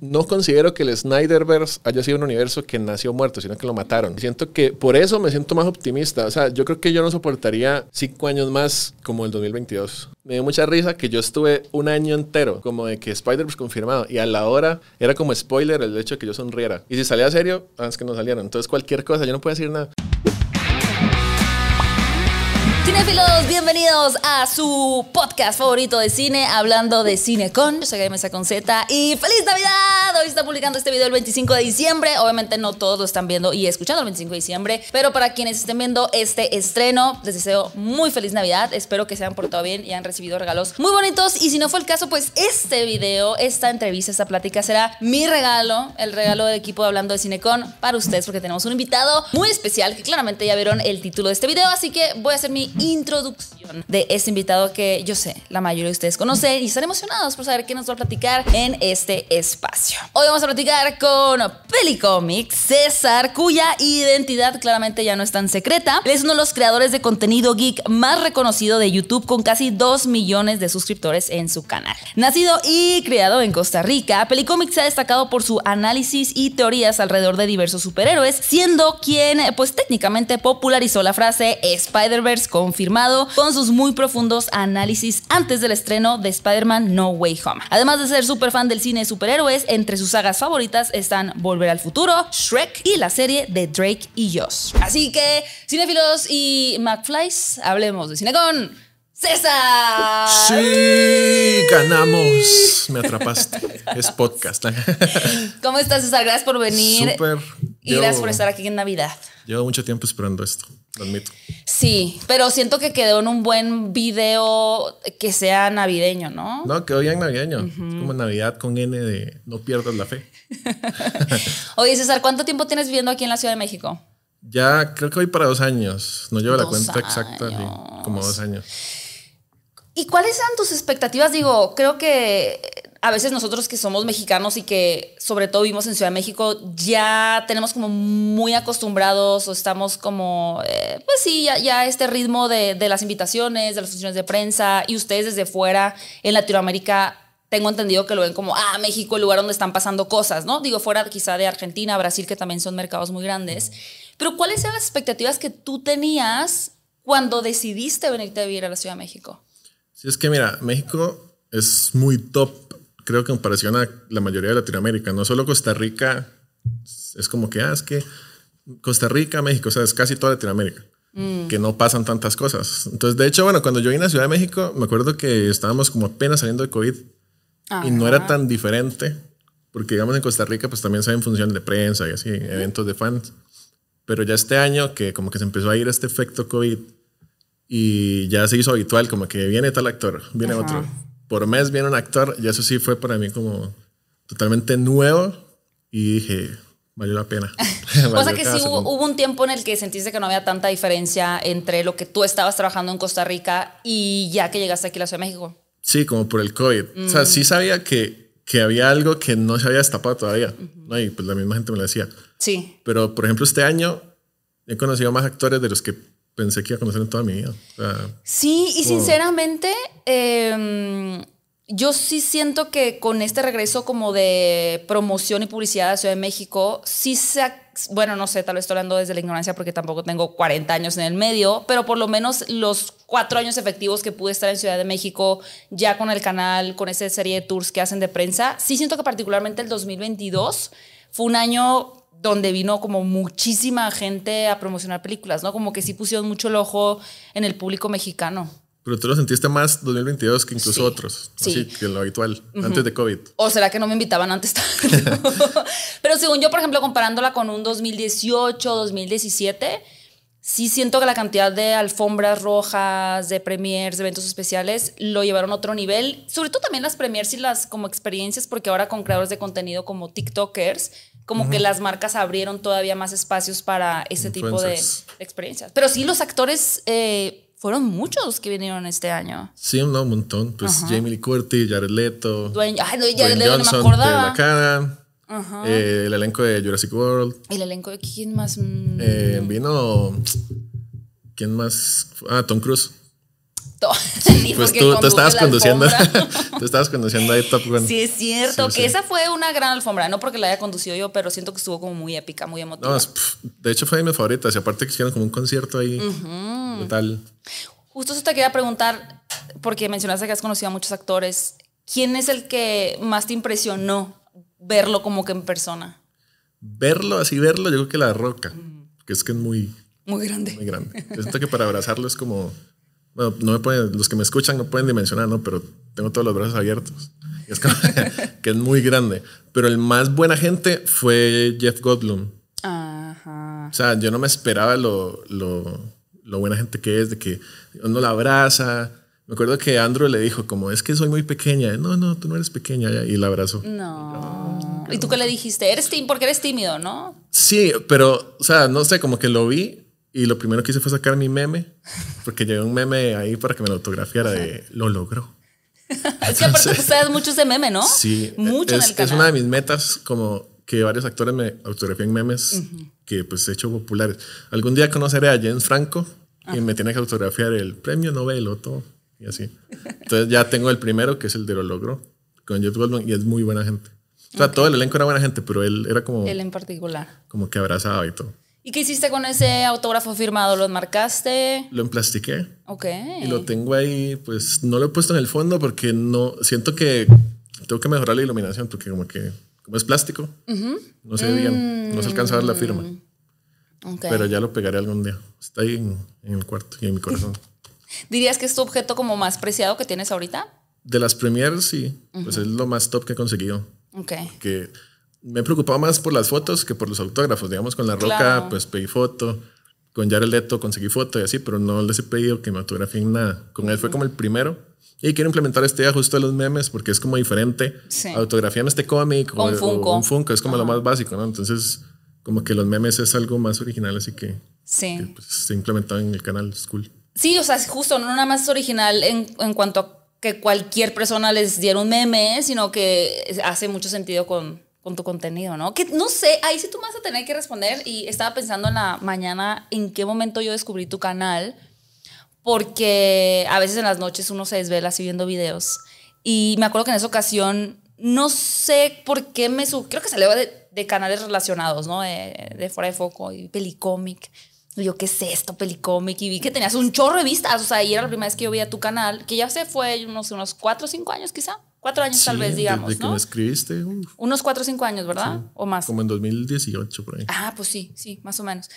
no considero que el Snyderverse haya sido un universo que nació muerto, sino que lo mataron. Siento que por eso me siento más optimista. O sea, yo creo que yo no soportaría cinco años más como el 2022. Me dio mucha risa que yo estuve un año entero como de que Spider-Verse confirmado y a la hora era como spoiler el hecho de que yo sonriera. Y si salía serio, ah, es que no salieron. Entonces cualquier cosa, yo no puedo decir nada. Cinefilos, bienvenidos a su podcast favorito de cine, hablando de cine con. Yo soy Mesa con Z y ¡Feliz Navidad! Hoy está publicando este video el 25 de diciembre. Obviamente no todos lo están viendo y escuchando el 25 de diciembre, pero para quienes estén viendo este estreno, les deseo muy feliz Navidad. Espero que se hayan portado bien y han recibido regalos muy bonitos. Y si no fue el caso, pues este video, esta entrevista, esta plática será mi regalo, el regalo del equipo de Hablando de Cinecon para ustedes, porque tenemos un invitado muy especial que claramente ya vieron el título de este video, así que voy a hacer mi introducción de este invitado que yo sé, la mayoría de ustedes conocen y están emocionados por saber qué nos va a platicar en este espacio. Hoy vamos a platicar con Pelicomics, César, cuya identidad claramente ya no es tan secreta. Él es uno de los creadores de contenido geek más reconocido de YouTube con casi 2 millones de suscriptores en su canal. Nacido y criado en Costa Rica, Pelicomics se ha destacado por su análisis y teorías alrededor de diversos superhéroes, siendo quien pues técnicamente popularizó la frase Spider-Verse con confirmado con sus muy profundos análisis antes del estreno de Spider-Man No Way Home. Además de ser súper fan del cine de superhéroes, entre sus sagas favoritas están Volver al Futuro, Shrek y la serie de Drake y Josh. Así que, cinefilos y McFlys, hablemos de cine con César. Sí, ganamos. Me atrapaste. Es podcast. ¿Cómo estás, César? Gracias por venir. Súper. Y gracias por estar aquí en Navidad. Llevo mucho tiempo esperando esto, lo admito. Sí, pero siento que quedó en un buen video que sea navideño, ¿no? No, quedó bien navideño. Como Navidad con N de no pierdas la fe. Oye, César, ¿cuánto tiempo tienes viviendo aquí en la Ciudad de México? Ya creo que voy para dos años. No llevo la cuenta exacta, como dos años. ¿Y cuáles eran tus expectativas? Digo, creo que a veces nosotros que somos mexicanos y que sobre todo vivimos en Ciudad de México, ya tenemos como muy acostumbrados o estamos como, eh, pues sí, ya, ya este ritmo de, de, las invitaciones, de las funciones de prensa y ustedes desde fuera en Latinoamérica. Tengo entendido que lo ven como, ah, México, el lugar donde están pasando cosas, ¿no? Digo, fuera quizá de Argentina, Brasil, que también son mercados muy grandes. Pero ¿cuáles eran las expectativas que tú tenías cuando decidiste venirte a vivir a la Ciudad de México? Sí, es que mira, México es muy top creo que en comparación a la mayoría de Latinoamérica, no solo Costa Rica, es como que, ah, es que Costa Rica, México, o sea, es casi toda Latinoamérica, mm. que no pasan tantas cosas. Entonces, de hecho, bueno, cuando yo vine a Ciudad de México, me acuerdo que estábamos como apenas saliendo de COVID y no era tan diferente, porque digamos en Costa Rica, pues también se en función de prensa y así, eventos de fans. Pero ya este año, que como que se empezó a ir este efecto COVID y ya se hizo habitual, como que viene tal actor, viene otro por mes viene un actor y eso sí fue para mí como totalmente nuevo y dije, valió la pena. o sea que sí hubo, un tiempo en el que sentiste que no había tanta diferencia entre lo que tú estabas trabajando en Costa Rica y ya que llegaste aquí a la Ciudad de México. Sí, como por el COVID. O sea, sí sabía que, que había algo que no se había destapado todavía. Y pues la misma gente me lo decía. Sí. Pero, por ejemplo, este año he conocido más actores de los que pensé que iba a conocer en toda mi vida. sí, y sinceramente, em, yo sí siento que con este regreso como de promoción y publicidad a Ciudad de México, sí se... Bueno, no sé, tal vez estoy hablando desde la ignorancia porque tampoco tengo 40 años en el medio, pero por lo menos los cuatro años efectivos que pude estar en Ciudad de México, ya con el canal, con esa serie de tours que hacen de prensa, sí siento que particularmente el 2022 fue un año donde vino como muchísima gente a promocionar películas, ¿no? Como que sí pusieron mucho el ojo en el público mexicano. Pero tú lo sentiste más 2022 que incluso otros, sí. así que lo habitual, antes de COVID. ¿O será que no me invitaban antes? Pero según yo, por ejemplo, comparándola con un 2018, 2017, sí siento que la cantidad de alfombras rojas, de premiers, de eventos especiales, lo llevaron a otro nivel. Sobre todo también las premiers y las como experiencias, porque ahora con creadores de contenido como TikTokers, como que las marcas abrieron todavía más espacios para ese tipo de experiencias. Pero sí, los actores eh, fueron muchos que vinieron este año. Sí, no, un montón. Pues Jamie Lee Curtis, Jared Leto, Dwayne, ay, no, Jared Leto no me acordaba. Eh, el elenco de Jurassic World. El elenco de quién más. Mm. Eh, vino. ¿Quién más? Ah, Tom Cruise. Pues tú, tú estabas conduciendo. tú estabas conduciendo ahí Top Gun. Sí, es cierto, Sí, que sí. esa fue una gran alfombra, no porque la haya conducido yo, pero siento que estuvo como muy épica, muy emotiva. No, es- pf, de hecho fue de mis favoritas. Y aparte que hicieron como un concierto ahí. Total. Justo eso te quería preguntar, porque mencionaste que has conocido a muchos actores. ¿Quién es el que más te impresionó verlo como que en persona? Verlo, así verlo, yo creo que la roca. Que es que es muy, Muy grande. muy grande. Yo siento que para abrazarlo es como. Bueno, no me pueden, los que me escuchan no pueden dimensionar, ¿no? Pero tengo todos los brazos abiertos. Es como que es muy grande. Pero el más buena gente fue Jeff Goldblum. Ajá. O sea, yo no me esperaba lo, lo, lo buena gente que es, de que uno la abraza. Me acuerdo que Andrew le dijo, como, es que soy muy pequeña. No, no, tú no eres pequeña. Y la abrazó. No. ¿Y tú qué le dijiste? Eres tímido porque eres tímido, ¿no? Sí, pero, o sea, no sé, como que lo vi y lo primero que hice fue sacar mi meme, porque llevé un meme ahí para que me lo autografiara de lo logró. Es que aparte sabes mucho ese meme, ¿no? Sí, Mucho es, en el canal. es una de mis metas, como que varios actores me autografían memes que pues he hecho populares. Algún día conoceré a James Franco y me tiene que autografiar el premio Nobel o todo y así. Entonces ya tengo el primero, que es el de lo logró, con Jeff Goldblum y es muy buena gente. O sea, todo el elenco era buena gente, pero él era como, Él en particular. como que abrazaba y todo. ¿Y qué hiciste con ese autógrafo firmado? ¿Lo enmarcaste? Lo emplastiqué. Ok. Y lo tengo ahí, pues no lo he puesto en el fondo porque no siento que tengo que mejorar la iluminación porque como que como es plástico, no se ve bien, no se alcanza a ver la firma, Ok. pero ya lo pegaré algún día. Está ahí en, en el cuarto y en mi corazón. ¿Dirías que es tu objeto como más preciado que tienes ahorita? De las premiers sí, pues es lo más top que he conseguido. Ok. Que me he preocupado más por las fotos que por los autógrafos. Digamos, con La Roca, Claro. pues pedí foto. Con Jared Leto conseguí foto y así, pero no les he pedido que me autografíen nada. Con él fue como el primero. Y quiero implementar este día justo de los memes porque es como diferente. Sí. Autografían este cómic o, O un Funko. o un Funko, es como lo más básico, ¿no? Entonces, como que los memes es algo más original, así que, Sí. que, pues, se ha implementado en el canal, es cool. Sí, o sea, justo, no nada más es original en, en cuanto a que cualquier persona les diera un meme, sino que hace mucho sentido con, con tu contenido, ¿no? Que no sé, ahí sí tú vas a tener que responder y estaba pensando en la mañana en qué momento yo descubrí tu canal, porque a veces en las noches uno se desvela así viendo videos y me acuerdo que en esa ocasión no sé por qué me sub, creo que salió de, de canales relacionados, ¿no? De, de Fuera de Foco y Pelicomic. Y yo, ¿qué es esto, Pelicomic? Y vi que tenías un chorro de vistas, o sea, y era la primera vez que yo veía tu canal, que ya se fue unos, unos cuatro o cinco años quizá, cuatro años tal Sí, vez, digamos, Desde que ¿no? me escribiste, uf, Unos cuatro o cinco años, ¿verdad? O más. como en 2018 por ahí. Ah, pues sí, sí, más o menos.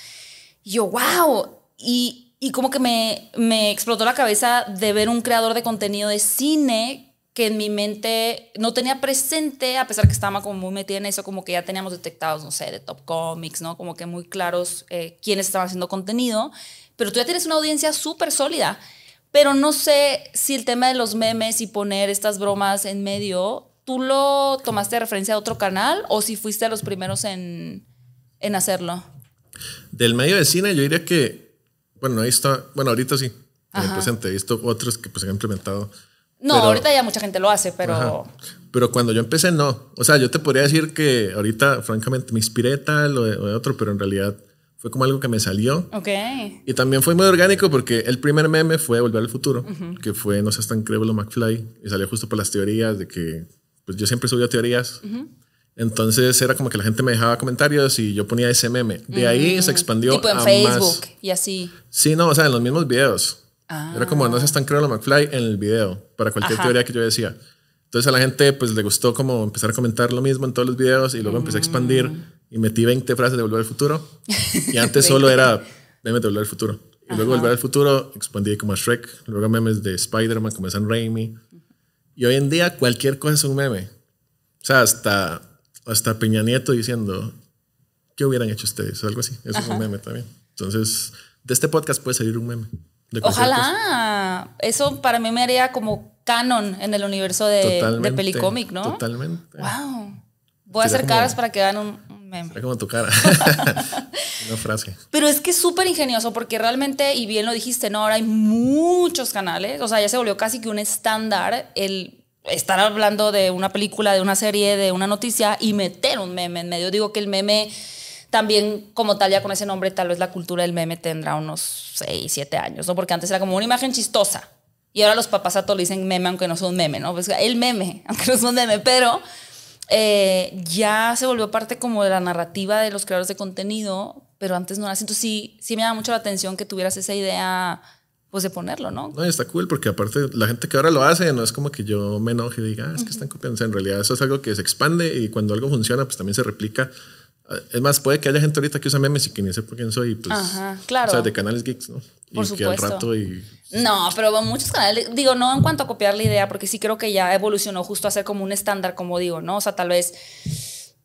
Y yo, wow. Y, y como que me, me explotó la cabeza de ver un creador de contenido de cine que en mi mente no tenía presente, a pesar que estaba como muy metida en eso, como que ya teníamos detectados, no sé, de Top Comics, ¿no? Como que muy claros eh, quiénes estaban haciendo contenido, pero tú ya tienes una audiencia súper sólida. Pero no sé si el tema de los memes y poner estas bromas en medio, ¿tú lo tomaste de referencia a otro canal o si fuiste a los primeros en, en hacerlo? Del medio de cine, yo diría que, bueno, ahí está, bueno, ahorita sí, en el presente, he visto otros que pues han implementado. No, Pero- ahorita ya mucha gente lo hace, pero... Ajá. Pero cuando yo empecé, no. O sea, yo te podría decir que ahorita, francamente, me inspiré tal o de, o de otro, pero en realidad fue como algo que me salió. Ok. Y también fue muy orgánico porque el primer meme fue Volver al Futuro, que fue No seas tan crédulo McFly, y salió justo por las teorías de que, pues yo siempre subía teorías. Entonces era como que la gente me dejaba comentarios y yo ponía ese meme. De ahí se expandió Tipo en a Facebook más. y así. Sí, no, o sea, en los mismos videos. Ah. Era como no seas tan crédulo McFly en el video, para cualquier Ajá. teoría que yo decía. Entonces a la gente pues le gustó como empezar a comentar lo mismo en todos los videos y luego empecé a expandir y metí 20 frases de Volver al Futuro. Y antes solo era memes de Volver al Futuro. Y luego Volver al Futuro expandí como a Shrek, luego memes de Spider-Man como San Raimi. Y hoy en día cualquier cosa es un meme. O sea, hasta, hasta Peña Nieto diciendo, ¿qué hubieran hecho ustedes? Algo así. Eso es un meme también. Entonces, de este podcast puede salir un meme. Ojalá. Eso para mí me haría como canon en el universo de, de. Pelicomic, ¿no? Totalmente. Wow. Voy a hacer caras para que hagan un, meme. Era como tu cara. Una frase. Pero es que es súper ingenioso porque realmente, y bien lo dijiste, ¿no? Ahora hay muchos canales, o sea, ya se volvió casi que un estándar el estar hablando de una película, de una serie, de una noticia y meter un meme en medio. Digo que el meme también como tal, ya con ese nombre, tal vez la cultura del meme tendrá unos 6, 7 años, ¿no? Porque antes era como una imagen chistosa. Y ahora los papás a todos le dicen meme, aunque no son meme, ¿no? Pues el meme, aunque no son meme, pero eh, ya se volvió parte como de la narrativa de los creadores de contenido, pero antes no era así. Entonces sí, sí me da mucho la atención que tuvieras esa idea pues de ponerlo, ¿no? No, está cool porque aparte la gente que ahora lo hace no es como que yo me enoje y diga, ah, es que están copiando. O sea, en realidad eso es algo que se expande y cuando algo funciona, pues también se replica. Es más, puede que haya gente ahorita que usa memes y que ni sepa quién soy, pues, Ajá, claro. O sea, de canales geeks, ¿no? Por y supuesto. que al rato y No, pero muchos canales, digo, no en cuanto a copiar la idea, porque sí creo que ya evolucionó justo a ser como un estándar, como digo, ¿no? O sea, tal vez,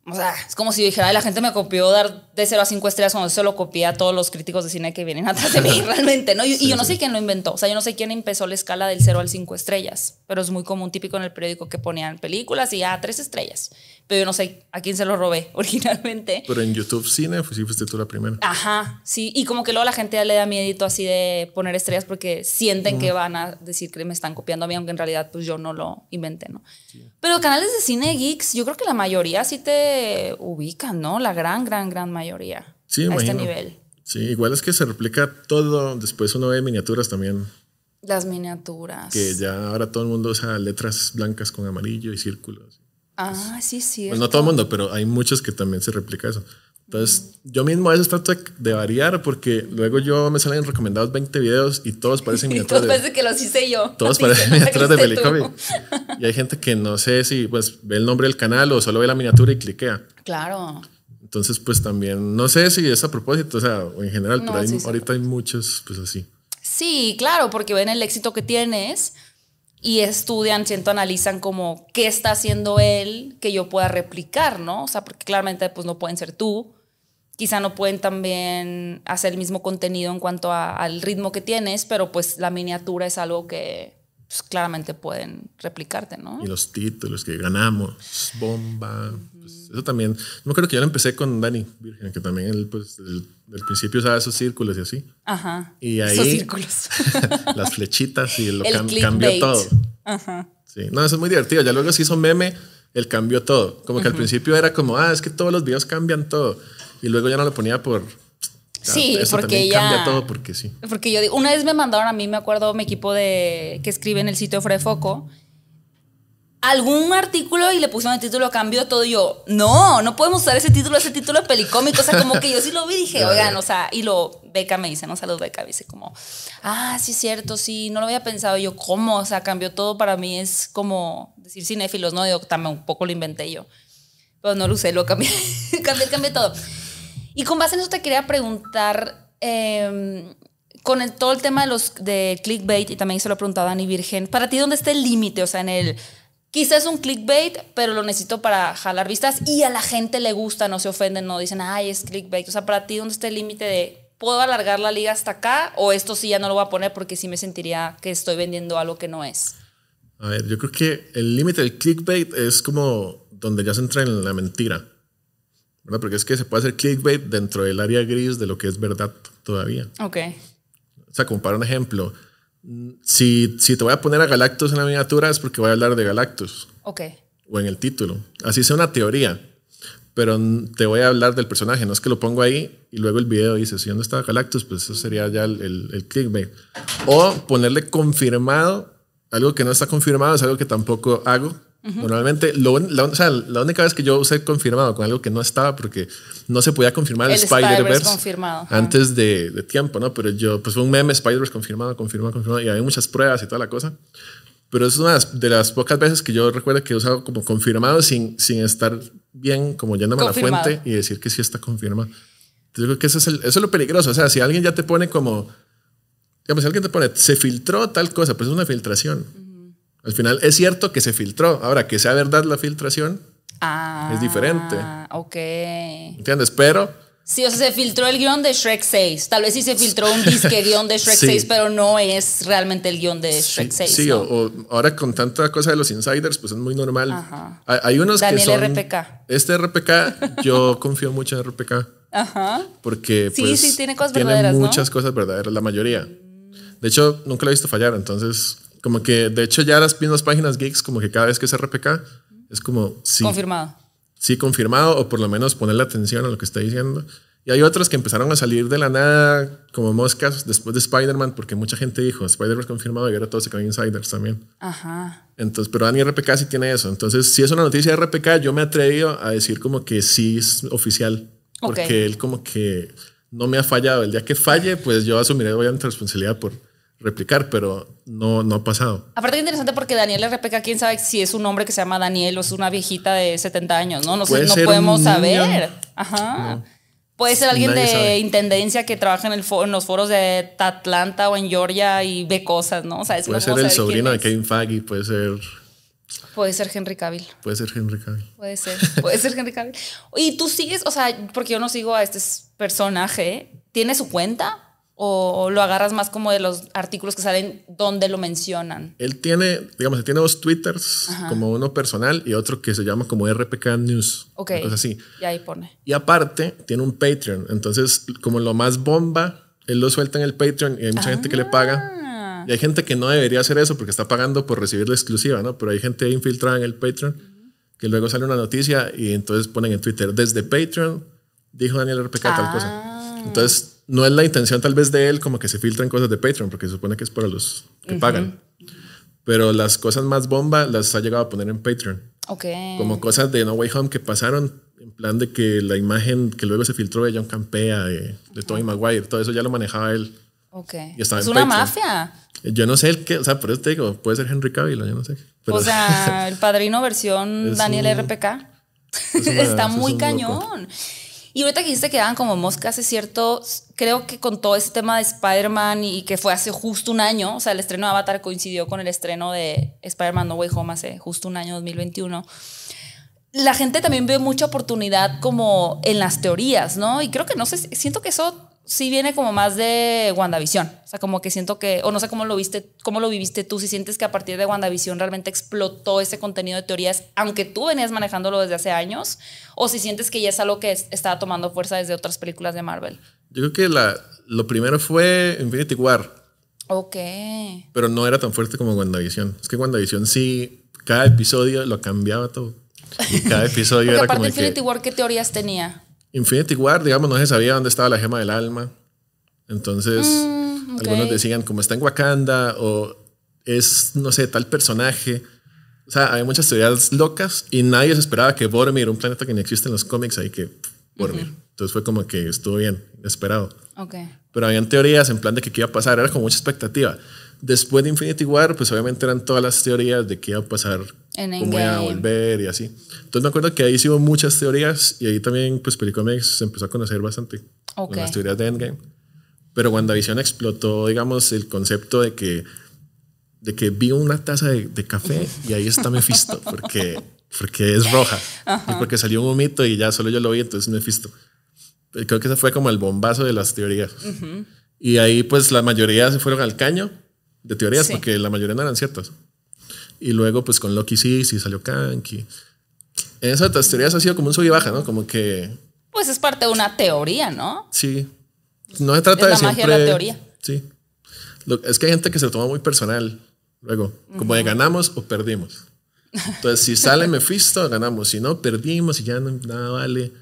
o sea, es como si dijera, "Ay, la gente me copió dar de 0 a 5 estrellas cuando eso lo copié a todos los críticos de cine que vienen atrás de mí, realmente, ¿no? Y, y yo no sé quién lo inventó, o sea, yo no sé quién empezó la escala del 0 al 5 estrellas, pero es muy común, típico en el periódico que ponían películas y ya 3 estrellas, pero yo no sé a quién se lo robé originalmente. Pero en YouTube Cine, pues sí fuiste tú la primera. Aja, sí, y como que luego la gente ya le da miedito así de poner estrellas porque sienten que van a decir que me están copiando a mí, aunque en realidad pues yo no lo inventé, ¿no? Pero canales de cine geeks, yo creo que la mayoría sí te ubican, ¿no? La gran, gran, gran mayoría. Sí, a este nivel. Sí, igual es que se replica todo. Después uno ve miniaturas también. Las miniaturas. Que ya ahora todo el mundo usa letras blancas con amarillo y círculos. Ah, sí, sí. Pues no todo el mundo, pero hay muchos que también se replica eso. Entonces, yo mismo a veces trato de- variar porque luego yo me salen recomendados 20 videos y todos parecen miniaturas. todos de- parece que los hice yo. Todos parecen miniaturas de. Belicovi. Y hay gente que no sé si pues ve el nombre del canal o solo ve la miniatura y cliquea. Claro. Entonces, pues también, no sé si es a propósito, o sea, o en general, No, pero hay- sí, sí. ahorita hay muchos, pues así. Sí, claro, porque ven el éxito que tienes y estudian, siento, analizan como qué está haciendo él que yo pueda replicar, ¿no? O sea, porque claramente pues no pueden ser tú, quizá no pueden también hacer el mismo contenido en cuanto al ritmo que tienes, pero pues la miniatura es algo que pues, claramente pueden replicarte, ¿no? Y los títulos que ganamos, bomba. pues, eso también. Yo me acuerdo que yo lo empecé con Dani Virgen, que también él, pues, del, del principio usaba esos círculos y así. Ajá. Y ahí. Esos círculos. las flechitas y lo cam- clickbait. cambió todo. Ajá. Sí, no, eso es muy divertido. Ya luego se hizo meme, él cambió todo. Como que al principio era como, ah, es que todos los videos cambian todo. Y luego ya no lo ponía por. Sí, eso porque ya- cambia todo porque sí. Porque yo digo, una vez me mandaron a mí, me acuerdo, mi equipo de que escribe en el sitio Fuera de Foco, algún artículo y le pusieron el título, cambió todo. Y yo, no, no podemos usar ese título, ese título de pelicómico. O sea, como que yo sí lo vi y dije, oigan, o sea, y lo, Beca me dice, no, salud, Beca, me dice como, ah, sí, es cierto, sí, no lo había pensado. Y yo, ¿cómo? O sea, cambió todo para mí, es como decir cinéfilos, ¿no? Yo también un poco lo inventé yo. Pero no lo usé, lo cambié, cambié, cambié todo. Y con base en eso te quería preguntar, eh, con el- todo el tema de los de clickbait, y también se lo he preguntado Dani Virgen, para ti, ¿dónde está el límite? O sea, en el, quizás es un clickbait, pero lo necesito para jalar vistas y a la gente le gusta, no se ofenden, no dicen, ay, es clickbait. O sea, para ti, ¿dónde está el límite de, ¿puedo alargar la liga hasta acá? O esto sí ya no lo voy a poner porque sí me sentiría que estoy vendiendo algo que no es. A ver, yo creo que el límite del clickbait es como donde ya se entra en la mentira. ¿Verdad? Porque es que se puede hacer clickbait dentro del área gris de lo que es verdad todavía. Ok. O sea, como para un ejemplo, si, si te voy a poner a Galactus en la miniatura es porque voy a hablar de Galactus Ok. o en el título. Así sea una teoría, pero te voy a hablar del personaje. No es que lo pongo ahí y luego el video dice, si dónde está Galactus, pues eso sería ya el, el, el clickbait. O ponerle confirmado, algo que no está confirmado es algo que tampoco hago. Normalmente, lo, la, o sea, la única vez que yo usé confirmado con algo que no estaba, porque no se podía confirmar el, El Spider-Verse ajá. antes de, de tiempo, ¿no? Pero yo, pues fue un meme Spider-Verse confirmado, confirmado, confirmado, y había muchas pruebas y toda la cosa. Pero es una de las- pocas veces que yo recuerdo que he usado como confirmado sin, sin estar bien, como yéndome a la fuente y decir que sí está confirmado. Yo creo que eso es, el- eso es lo peligroso. O sea, si alguien ya te pone como, digamos, si alguien te pone, se filtró tal cosa, pues es una filtración. Al final es cierto que se filtró. Ahora, que sea verdad la filtración, Ah. Es diferente. Ok. ¿entiendes? Pero Sí, o sea, se filtró el guion de Shrek 6. Tal vez sí se filtró un disque guion de Shrek Sí. 6, pero no es realmente el guion de Shrek 6. Sí, ¿no? o, o ahora con tanta cosa de los insiders, pues es muy normal. Ajá. Hay, hay unos Daniel que son... RPK. Este RPK, yo confío mucho en RPK Ajá. porque Sí, pues, sí, tiene cosas verdaderas, ¿no? muchas cosas verdaderas, la mayoría. De hecho, nunca lo he visto fallar, entonces, como que, de hecho, ya las mismas páginas geeks, como que cada vez que es RPK, es como, sí, Confirmado. sí confirmado, o por lo menos ponerle atención a lo que está diciendo. Y hay otros que empezaron a salir de la nada como moscas después de Spider-Man, porque mucha gente dijo, Spider-Man confirmado y ahora todos se creen insiders también. Ajá. Entonces, pero Dani RPK sí tiene eso. Entonces, si es una noticia de RPK, yo me he atrevido a decir como que sí es oficial, porque Ok. él como que no me ha fallado. El día que falle, pues yo asumiré obviamente responsabilidad por replicar, pero no, no ha pasado. Aparte es interesante porque Daniel RPK, quién sabe si es un hombre que se llama Daniel o es una viejita de 70 años, ¿no? No, sé, no podemos saber. Ajá. Puede ser alguien Nadie de sabe. intendencia que trabaja en, el en los foros de Atlanta o en Georgia y ve cosas, ¿no? O sea, es Puede ser el sobrino de. Kevin Feige, puede ser, Puede ser Henry Cavill. puede ser Henry Cavill. Puede ser, puede ser Henry Cavill. Y tú sigues, o sea, porque yo no sigo a este personaje, ¿tiene su cuenta? ¿O lo agarras más como de los artículos que salen donde lo mencionan? Él tiene, digamos, él tiene dos Twitters, como uno personal y otro que se llama como RPK News. Ok. una cosa así. Y ahí pone. Y aparte, tiene un Patreon. Entonces, como lo más bomba, él lo suelta en el Patreon y hay mucha gente que le paga. Ah, Y hay gente que no debería hacer eso porque está pagando por recibir la exclusiva, ¿no? Pero hay gente infiltrada en el Patreon que luego sale una noticia y entonces ponen en Twitter, desde Patreon dijo Daniel RPK tal Ah. cosa. Entonces, no es la intención tal vez de él como que se filtren cosas de Patreon porque se supone que es para los que pagan. Pero las cosas más bomba las ha llegado a poner en Patreon. ok. Como cosas de No Way Home que pasaron en plan de que la imagen que luego se filtró de John Campea, de, de Maguire, todo eso ya lo manejaba él. Ok. Y estaba es en una Patreon. mafia. Yo no sé el qué, o sea, por eso te digo, puede ser Henry Cavill, yo no sé. Pero o sea, el padrino versión Daniel un- RPK. es una- Está es muy cañón. Y ahorita que dijiste que daban como moscas, es cierto, creo que con todo ese tema de Spider-Man y que fue hace justo un año, o sea, el estreno de Avatar coincidió con el estreno de Spider-Man No Way Home hace justo un año, 2021. La gente también ve mucha oportunidad como en las teorías, ¿no? Y creo que no sé, siento que eso sí viene como más de WandaVision. O sea, como que siento que, o no sé cómo lo viste, cómo lo viviste tú, si sientes que a partir de WandaVision realmente explotó ese contenido de teorías, aunque tú venías manejándolo desde hace años, o si sientes que ya es algo que es- estaba tomando fuerza desde otras películas de Marvel. yo creo que la, lo primero fue Infinity War, Ok. pero no era tan fuerte como WandaVision. Es que WandaVision sí, cada episodio lo cambiaba todo. Y cada episodio era aparte como Infinity que... War, ¿qué teorías tenía? Infinity War, digamos, no se sabía dónde estaba la gema del alma. Entonces, Mm, algunos decían como está en Wakanda o es, no sé, tal personaje. O sea, hay muchas teorías locas y nadie se esperaba que Boromir, un planeta que ni existe en los cómics, ahí que Boromir. Entonces fue como que estuvo bien, esperado. Ok. Pero habían teorías en plan de que qué iba a pasar, era como mucha expectativa. Después de Infinity War, pues obviamente eran todas las teorías de qué iba a pasar, En iba a volver y así. Entonces me acuerdo que ahí hubo muchas teorías y ahí también pues Pericomics se empezó a conocer bastante Ok. con las teorías de Endgame. Pero WandaVision explotó, digamos, el concepto de que, de que vi una taza de, de café y ahí está Mephisto, porque, porque es roja. Y porque salió un humito y ya solo yo lo vi, entonces Mephisto. Creo que ese fue como el bombazo de las teorías. Y ahí pues la mayoría se fueron al caño de teorías Sí. porque la mayoría no eran ciertas. Y luego pues con Loki sí, sí salió Kang. y- En esas otras teorías ha sido como un sub y baja, ¿no? Como que Pues es parte de una teoría, ¿no? sí. No se trata Es de la magia siempre... de la teoría. Sí. Lo- es que hay gente que se lo toma muy personal. Luego, como de ganamos o perdimos. Entonces, si sale Mephisto, ganamos. Si no, perdimos y ya no, nada vale.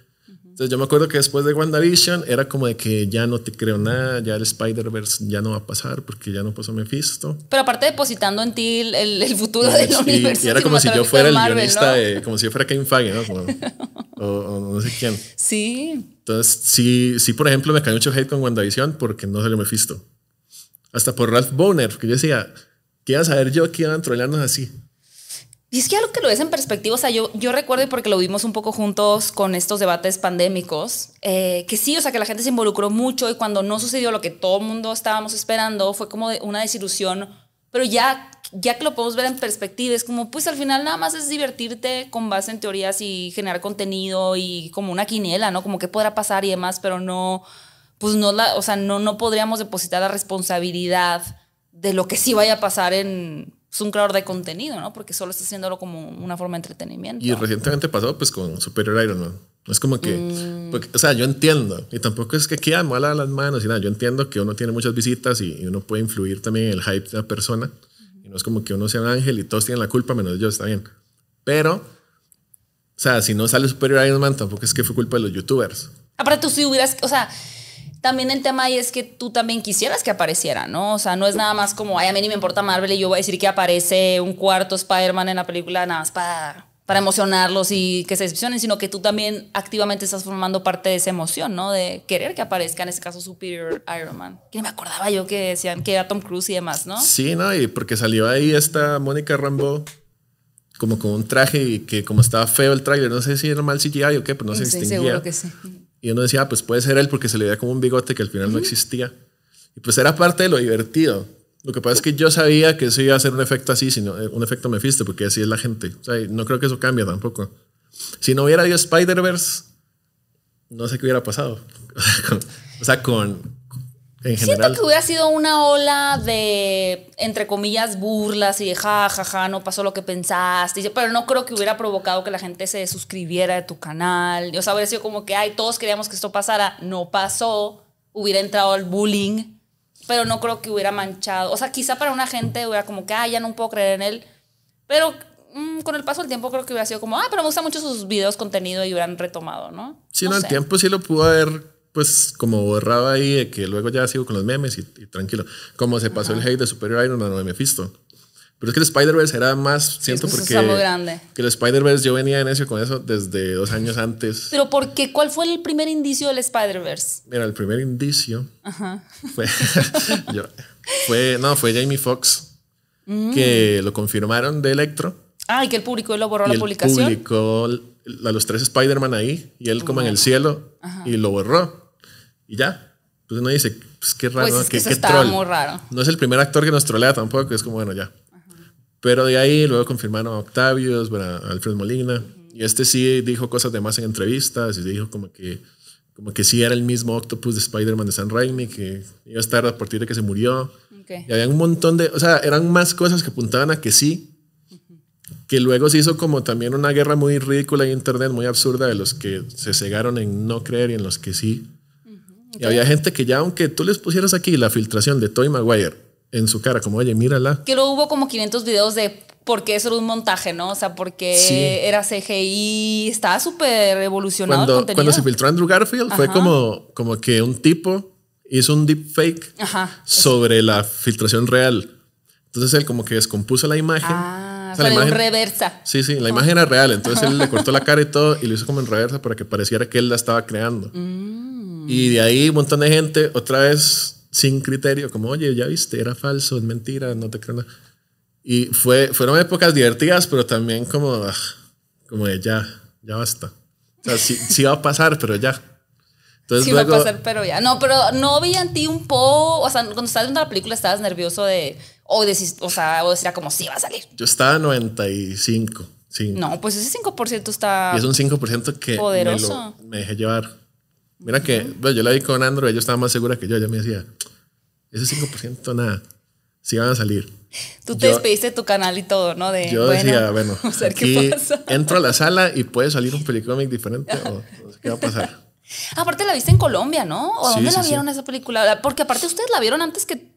Entonces, yo me acuerdo que después de WandaVision era como de que ya no te creo nada, ya el Spider-Verse ya no va a pasar porque ya no pasó Mephisto. Pero aparte depositando en ti el, el- el futuro del Y, universo. y era como si yo fuera el Marvel, guionista, ¿no? de, como si yo fuera Kevin Feige, ¿no? Como- o, o no sé quién. Sí. Entonces, sí, sí, por ejemplo, me cayó mucho hate con WandaVision porque no salió Mephisto. Hasta por Ralph Boner, porque yo decía, ¿qué iba a saber yo que iban a trolearnos así? Y es que algo que lo ves en perspectiva, o sea, yo, yo recuerdo porque lo vimos un poco juntos con estos debates pandémicos, eh, que sí, o sea, que la gente se involucró mucho y cuando no sucedió lo que todo el mundo estábamos esperando, fue como una desilusión, pero ya, ya que lo podemos ver en perspectiva, es como, pues al final nada más es divertirte con base en teorías y generar contenido y como una quiniela, ¿no? Como qué podrá pasar y demás, pero no, pues no, la, o sea, no, no podríamos depositar la responsabilidad de lo que sí vaya a pasar en pues, un creador de contenido, ¿no? Porque solo está haciéndolo como una forma de entretenimiento. Y recientemente pasó pues con Superior Iron Man. No es como que, Mm. porque, o sea, yo entiendo, y tampoco es que queda mala las manos y nada, yo entiendo que uno tiene muchas visitas y, y uno puede influir también en el hype de la persona. Y no es como que uno sea un ángel y todos tienen la culpa menos yo, está bien. Pero, o sea, si no sale Superior Iron Man, tampoco es que fue culpa de los youtubers. Aparte, tú sí hubieras, o sea, también el tema ahí es que tú también quisieras que apareciera, ¿no? O sea, no es nada más como, ay, a mí ni me importa Marvel y yo voy a decir que aparece un cuarto Spider-Man en la película nada más para, para emocionarlos y que se decepcionen, sino que tú también activamente estás formando parte de esa emoción, ¿no? De querer que aparezca, en este caso, Superior Iron Man. Que me acordaba yo que decían que era Tom Cruise y demás, ¿no? Sí, ¿no? Y porque salió ahí esta Mónica Rambeau como con un traje y que como estaba feo el tráiler, no sé si era mal CGI o qué, pero no se Sí, distinguía. seguro que sí. Y uno decía, ah, pues puede ser él porque se le veía como un bigote que al final no existía. Y pues era parte de lo divertido. Lo que pasa es que yo sabía que eso iba a ser un efecto así, sino eh, un efecto Mephisto, porque así es la gente. O sea, no creo que eso cambie tampoco. Si no hubiera habido Spider-Verse, no sé qué hubiera pasado. o sea, con. En Siento general. que hubiera sido una ola de, entre comillas, burlas y de ja, ja, ja, no pasó lo que pensaste. Pero no creo que hubiera provocado que la gente se suscribiera de tu canal. O sea, hubiera sido como que, ay, todos queríamos que esto pasara. No pasó. Hubiera entrado el bullying. Pero no creo que hubiera manchado. O sea, quizá para una gente hubiera como que, ay, ya no puedo creer en él. Pero mm, con el paso del tiempo creo que hubiera sido como, ah, pero me gustan mucho sus videos, contenido y hubieran retomado, ¿no? Sí, No no, el tiempo sí lo pudo haber, pues, como borrado ahí, de que luego ya sigo con los memes y, y tranquilo. Como se pasó el hate de Superior Iron Man o de Mephisto. Pero es que el Spider-Verse era más, siento, eso porque. está muy grande. Que el Spider-Verse yo venía en necio con eso desde dos años antes. Pero ¿por qué? ¿Cuál fue el primer indicio del Spider-Verse? Mira, el primer indicio fue, yo- fue, no, fue Jamie Foxx, que lo confirmaron de Electro. Ah, y que él publicó y lo borró y la él publicación. publicó a los tres Spider-Man ahí y él como en el cielo y lo borró. Y ya. Pues uno dice, pues qué raro, Pues ¿no? es que qué, qué troll. muy raro. No es el primer actor que nos trolea tampoco, es como, bueno, ya. Pero de ahí luego confirmaron a Octavius, bueno, a Alfred Molina. Y este sí dijo cosas de más en entrevistas y dijo como que, como que sí era el mismo Octopus de Spider-Man de Sam Raimi, que iba a estar a partir de que se murió. Ok. Y había un montón de, o sea, eran más cosas que apuntaban a que sí, que luego se hizo como también una guerra muy ridícula en internet, muy absurda, de los que se cegaron en no creer y en los que sí. Y había gente que ya, aunque tú les pusieras aquí la filtración de Toy Maguire en su cara, como, oye, mírala. Que luego hubo como 500 videos de por qué eso era un montaje, ¿no? O sea, porque Sí. era CGI, estaba súper evolucionado el Cuando, contenido. cuando se filtró Andrew Garfield, fue como, como que un tipo hizo un deepfake Ajá. sobre la filtración real. Entonces él como que descompuso la imagen. Ah, O sea, la imagen- reversa. Sí, sí, la imagen era real. Entonces él le cortó la cara y todo y lo hizo como en reversa para que pareciera que él la estaba creando. Mm. Y de ahí un montón de gente, otra vez sin criterio, como, oye, ya viste, era falso, es mentira, no te creo nada. Y fue, fueron épocas divertidas, pero también como, ah, como de ya, ya basta. O sea, sí, sí va a pasar, pero ya. Entonces Sí luego, va a pasar, pero ya. No, pero no vi en ti un poco, o sea, cuando estabas viendo la película estabas nervioso de, o decís, o sea, o decía como, sí, va a salir. yo estaba 95, sí. No, pues ese 5% está... Y es un 5% que me, Poderoso. lo, me dejé llevar. Mira que, bueno, yo la vi con Andrew, ella estaba más segura que yo. Ella me decía, ese 5% nada, sí van a salir. Tú te yo- despediste de tu canal y todo, ¿no? De, Yo decía, bueno, vamos a ver aquí qué pasa. entro a la sala y puede salir un pelicómic diferente o qué va a pasar. Aparte la viste en Colombia, ¿no? ¿O Sí, dónde sí, la sí. vieron esa película? Porque aparte ustedes la vieron antes que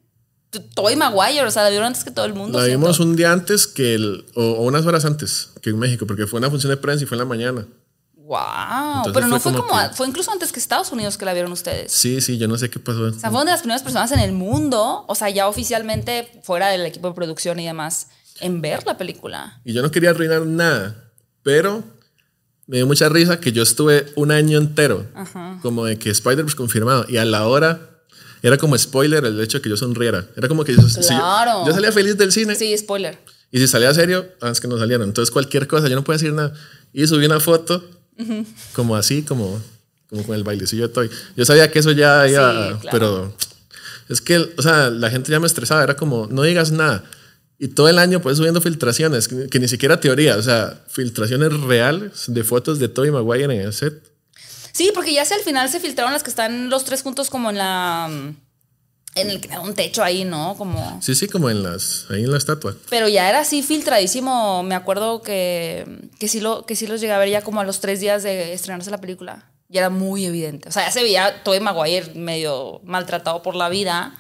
Toy Maguire, o sea, la vieron antes que todo el mundo. La vimos un día antes que el, o, o unas horas antes que en México, porque fue una función de prensa y fue en la mañana. Wow. Entonces Pero no fue fue como como, que- fue incluso antes que Estados Unidos que la vieron ustedes. Sí, sí, yo no sé qué pasó. O sea, fueron de las primeras personas en el mundo, o sea, ya oficialmente fuera del equipo de producción y demás, en ver la película. Y yo no quería arruinar nada, pero me dio mucha risa que yo estuve un año entero como de que Spider-Verse confirmado y a la hora era como spoiler el hecho de que yo sonriera. Era como que yo, si yo- Claro. yo, salía feliz del cine Sí, spoiler. y si salía serio, ah, es que no salieron. Entonces cualquier cosa, yo no podía decir nada. Y subí una foto como así, como, como con el bailecillo de Toy. Yo sabía que eso ya iba, claro. pero es que, o sea, la gente ya me estresaba, era como, no digas nada. Y todo el año pues subiendo filtraciones, que, que ni siquiera teoría, o sea, filtraciones reales de fotos de Tobey Maguire en el set. Sí, porque ya hacia el final se filtraron las que están los tres juntos como en la... En el, un techo ahí, ¿no? Como... Sí, sí, como en las, ahí en la estatua. Pero ya era así filtradísimo. Me acuerdo que, que, sí lo, que sí los llegué a ver ya como a los tres días de estrenarse la película. Ya era muy evidente. O sea, ya se veía Tobey Maguire medio maltratado por la vida.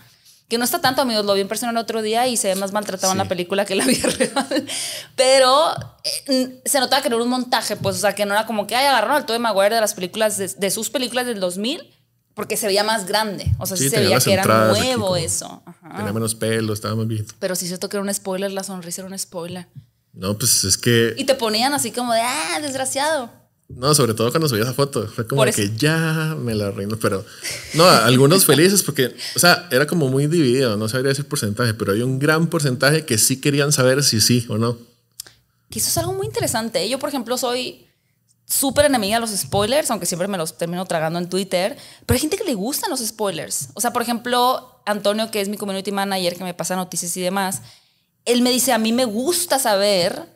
que no está tanto, amigos, lo vi en persona el otro día y se ve más maltratado en la película que en la vida real. Pero eh, se notaba que no era un montaje, pues, o sea, que no era como que, ay, agarraron al Tobey Maguire de las películas, de, sus películas del 2000, porque se veía más grande. O sea, sí, se veía que era nuevo eso. Tenía menos pelo, estaba más viejito. Pero sí se que era un spoiler, la sonrisa era un spoiler. No, pues es que... Y te ponían así como de, ah, desgraciado. No, sobre todo cuando subí esa foto. Fue como que ya me la reino. Pero no, algunos felices porque, o sea, era como muy dividido. No sabría decir porcentaje, pero hay un gran porcentaje que sí querían saber si sí o no. Que eso es algo muy interesante. Yo, por ejemplo, soy súper enemiga de los spoilers, aunque siempre me los termino tragando en Twitter. Pero hay gente que le gustan los spoilers. O sea, por ejemplo, Antonio, que es mi community manager, que me pasa noticias y demás, él me dice: A mí me gusta saber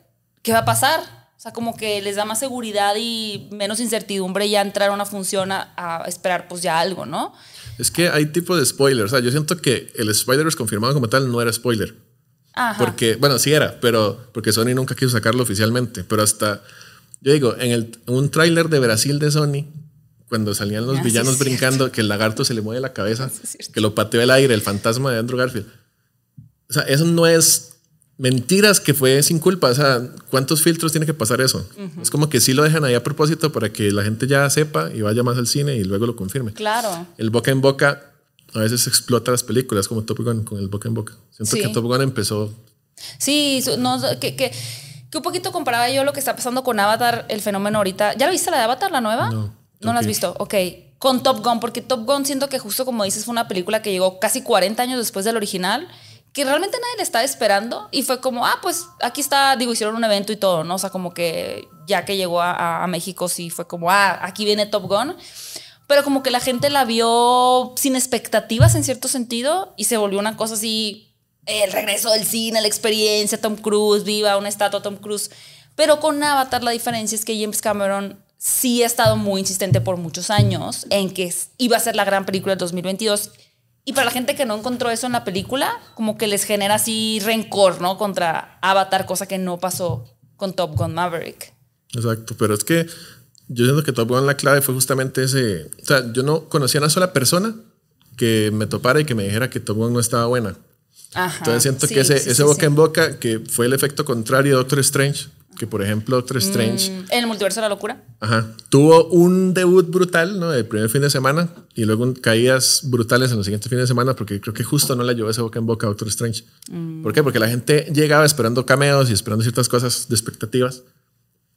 qué va a pasar o sea, como que les da más seguridad y menos incertidumbre ya entrar a una función a, esperar pues ya algo, ¿no? Es que hay tipo de spoilers. O sea, yo siento que el spoiler es confirmado como tal no era spoiler. Ajá. Porque, bueno, sí era, pero porque Sony nunca quiso sacarlo oficialmente. Pero hasta, yo digo, en, el, un tráiler de Brasil de Sony, cuando salían los ah, villanos brincando, que el lagarto se le mueve la cabeza, que lo pateó el aire, el fantasma de Andrew Garfield. O sea, eso no es mentiras que fue sin culpa. O sea, ¿cuántos filtros tiene que pasar eso? Es como que sí lo dejan ahí a propósito para que la gente ya sepa y vaya más al cine y luego lo confirme. Claro. El boca en boca a veces explota las películas, como Top Gun con el boca en boca. Siento que Top Gun empezó. Sí, no, que, que, que, un poquito comparaba yo lo que está pasando con Avatar, el fenómeno ahorita. ¿Ya lo viste la de Avatar, la nueva? No. ¿No la has visto? Ok. Con Top Gun, porque Top Gun siento que justo como dices fue una película que llegó casi 40 años después del original que realmente nadie le estaba esperando y fue como, ah, pues aquí está, digo, hicieron un evento y todo, ¿no? O sea, como que ya que llegó a, México sí fue como, ah, aquí viene Top Gun, pero como que la gente la vio sin expectativas en cierto sentido y se volvió una cosa así, el regreso del cine, la experiencia, Tom Cruise, viva una estatua Tom Cruise, pero con Avatar la diferencia es que James Cameron sí ha estado muy insistente por muchos años en que iba a ser la gran película del 2022 y para la gente que no encontró eso en la película, como que les genera así rencor, ¿no? Contra Avatar, cosa que no pasó con Top Gun Maverick. Exacto, pero es que yo siento que Top Gun la clave fue justamente ese. O sea, yo no conocía a una sola persona que me topara y que me dijera que Top Gun no estaba buena. Ajá, Entonces siento que ese, ese boca en boca, que fue el efecto contrario de Doctor Strange, que por ejemplo Doctor Strange... Mm, en el multiverso de la locura. Ajá. Tuvo un debut brutal, ¿no? El primer fin de semana y luego caídas brutales en los siguientes fines de semana porque creo que justo no la llevó ese boca en boca a Doctor Strange. Mm. ¿Por qué? Porque la gente llegaba esperando cameos y esperando ciertas cosas de expectativas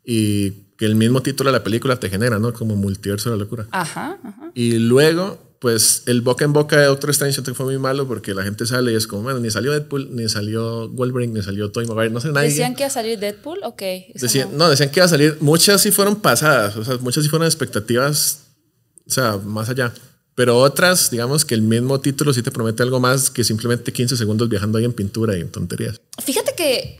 y que el mismo título de la película te genera, ¿no? Como multiverso de la locura. Ajá, ajá. Y luego pues el boca en boca de Doctor Strange fue muy malo porque la gente sale y es como, bueno, ni salió Deadpool, ni salió Wolverine, ni salió Toy Maguire, no sé nadie. ¿Decían que iba a salir Deadpool? Ok. no. decían que iba a salir, muchas sí fueron pasadas, o sea, muchas sí fueron expectativas, o sea, más allá. Pero otras, digamos que el mismo título sí te promete algo más que simplemente 15 segundos viajando ahí en pintura y en tonterías. Fíjate que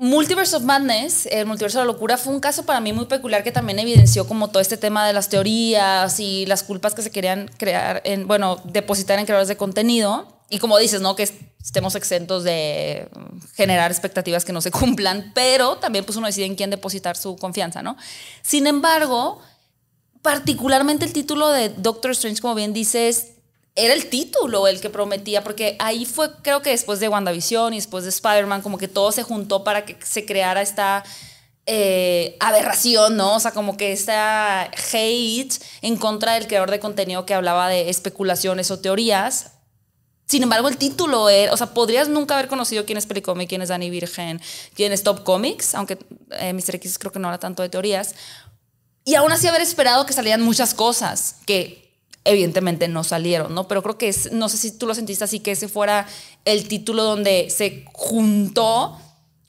Multiverse of Madness, el multiverso de la locura, fue un caso para mí muy peculiar que también evidenció como todo este tema de las teorías y las culpas que se querían crear, en, bueno, depositar en creadores de contenido. Y como dices, ¿no? Que estemos exentos de generar expectativas que no se cumplan, pero también pues uno decide en quién depositar su confianza, ¿no? Sin embargo, particularmente el título de Doctor Strange, como bien dices, era el título el que prometía, porque ahí fue, creo que después de WandaVision y después de Spider-Man, como que todo se juntó para que se creara esta eh, aberración, ¿no? O sea, como que esta hate en contra del creador de contenido que hablaba de especulaciones o teorías. Sin embargo, el título era, o sea, podrías nunca haber conocido quién es Pelicomic, quién es Danny Virgen, quién es Top Comics, aunque eh, Mr. X creo que no era tanto de teorías. Y aún así haber esperado que salieran muchas cosas que evidentemente no salieron, ¿no? Pero creo que es, no sé si tú lo sentiste así, que ese fuera el título donde se juntó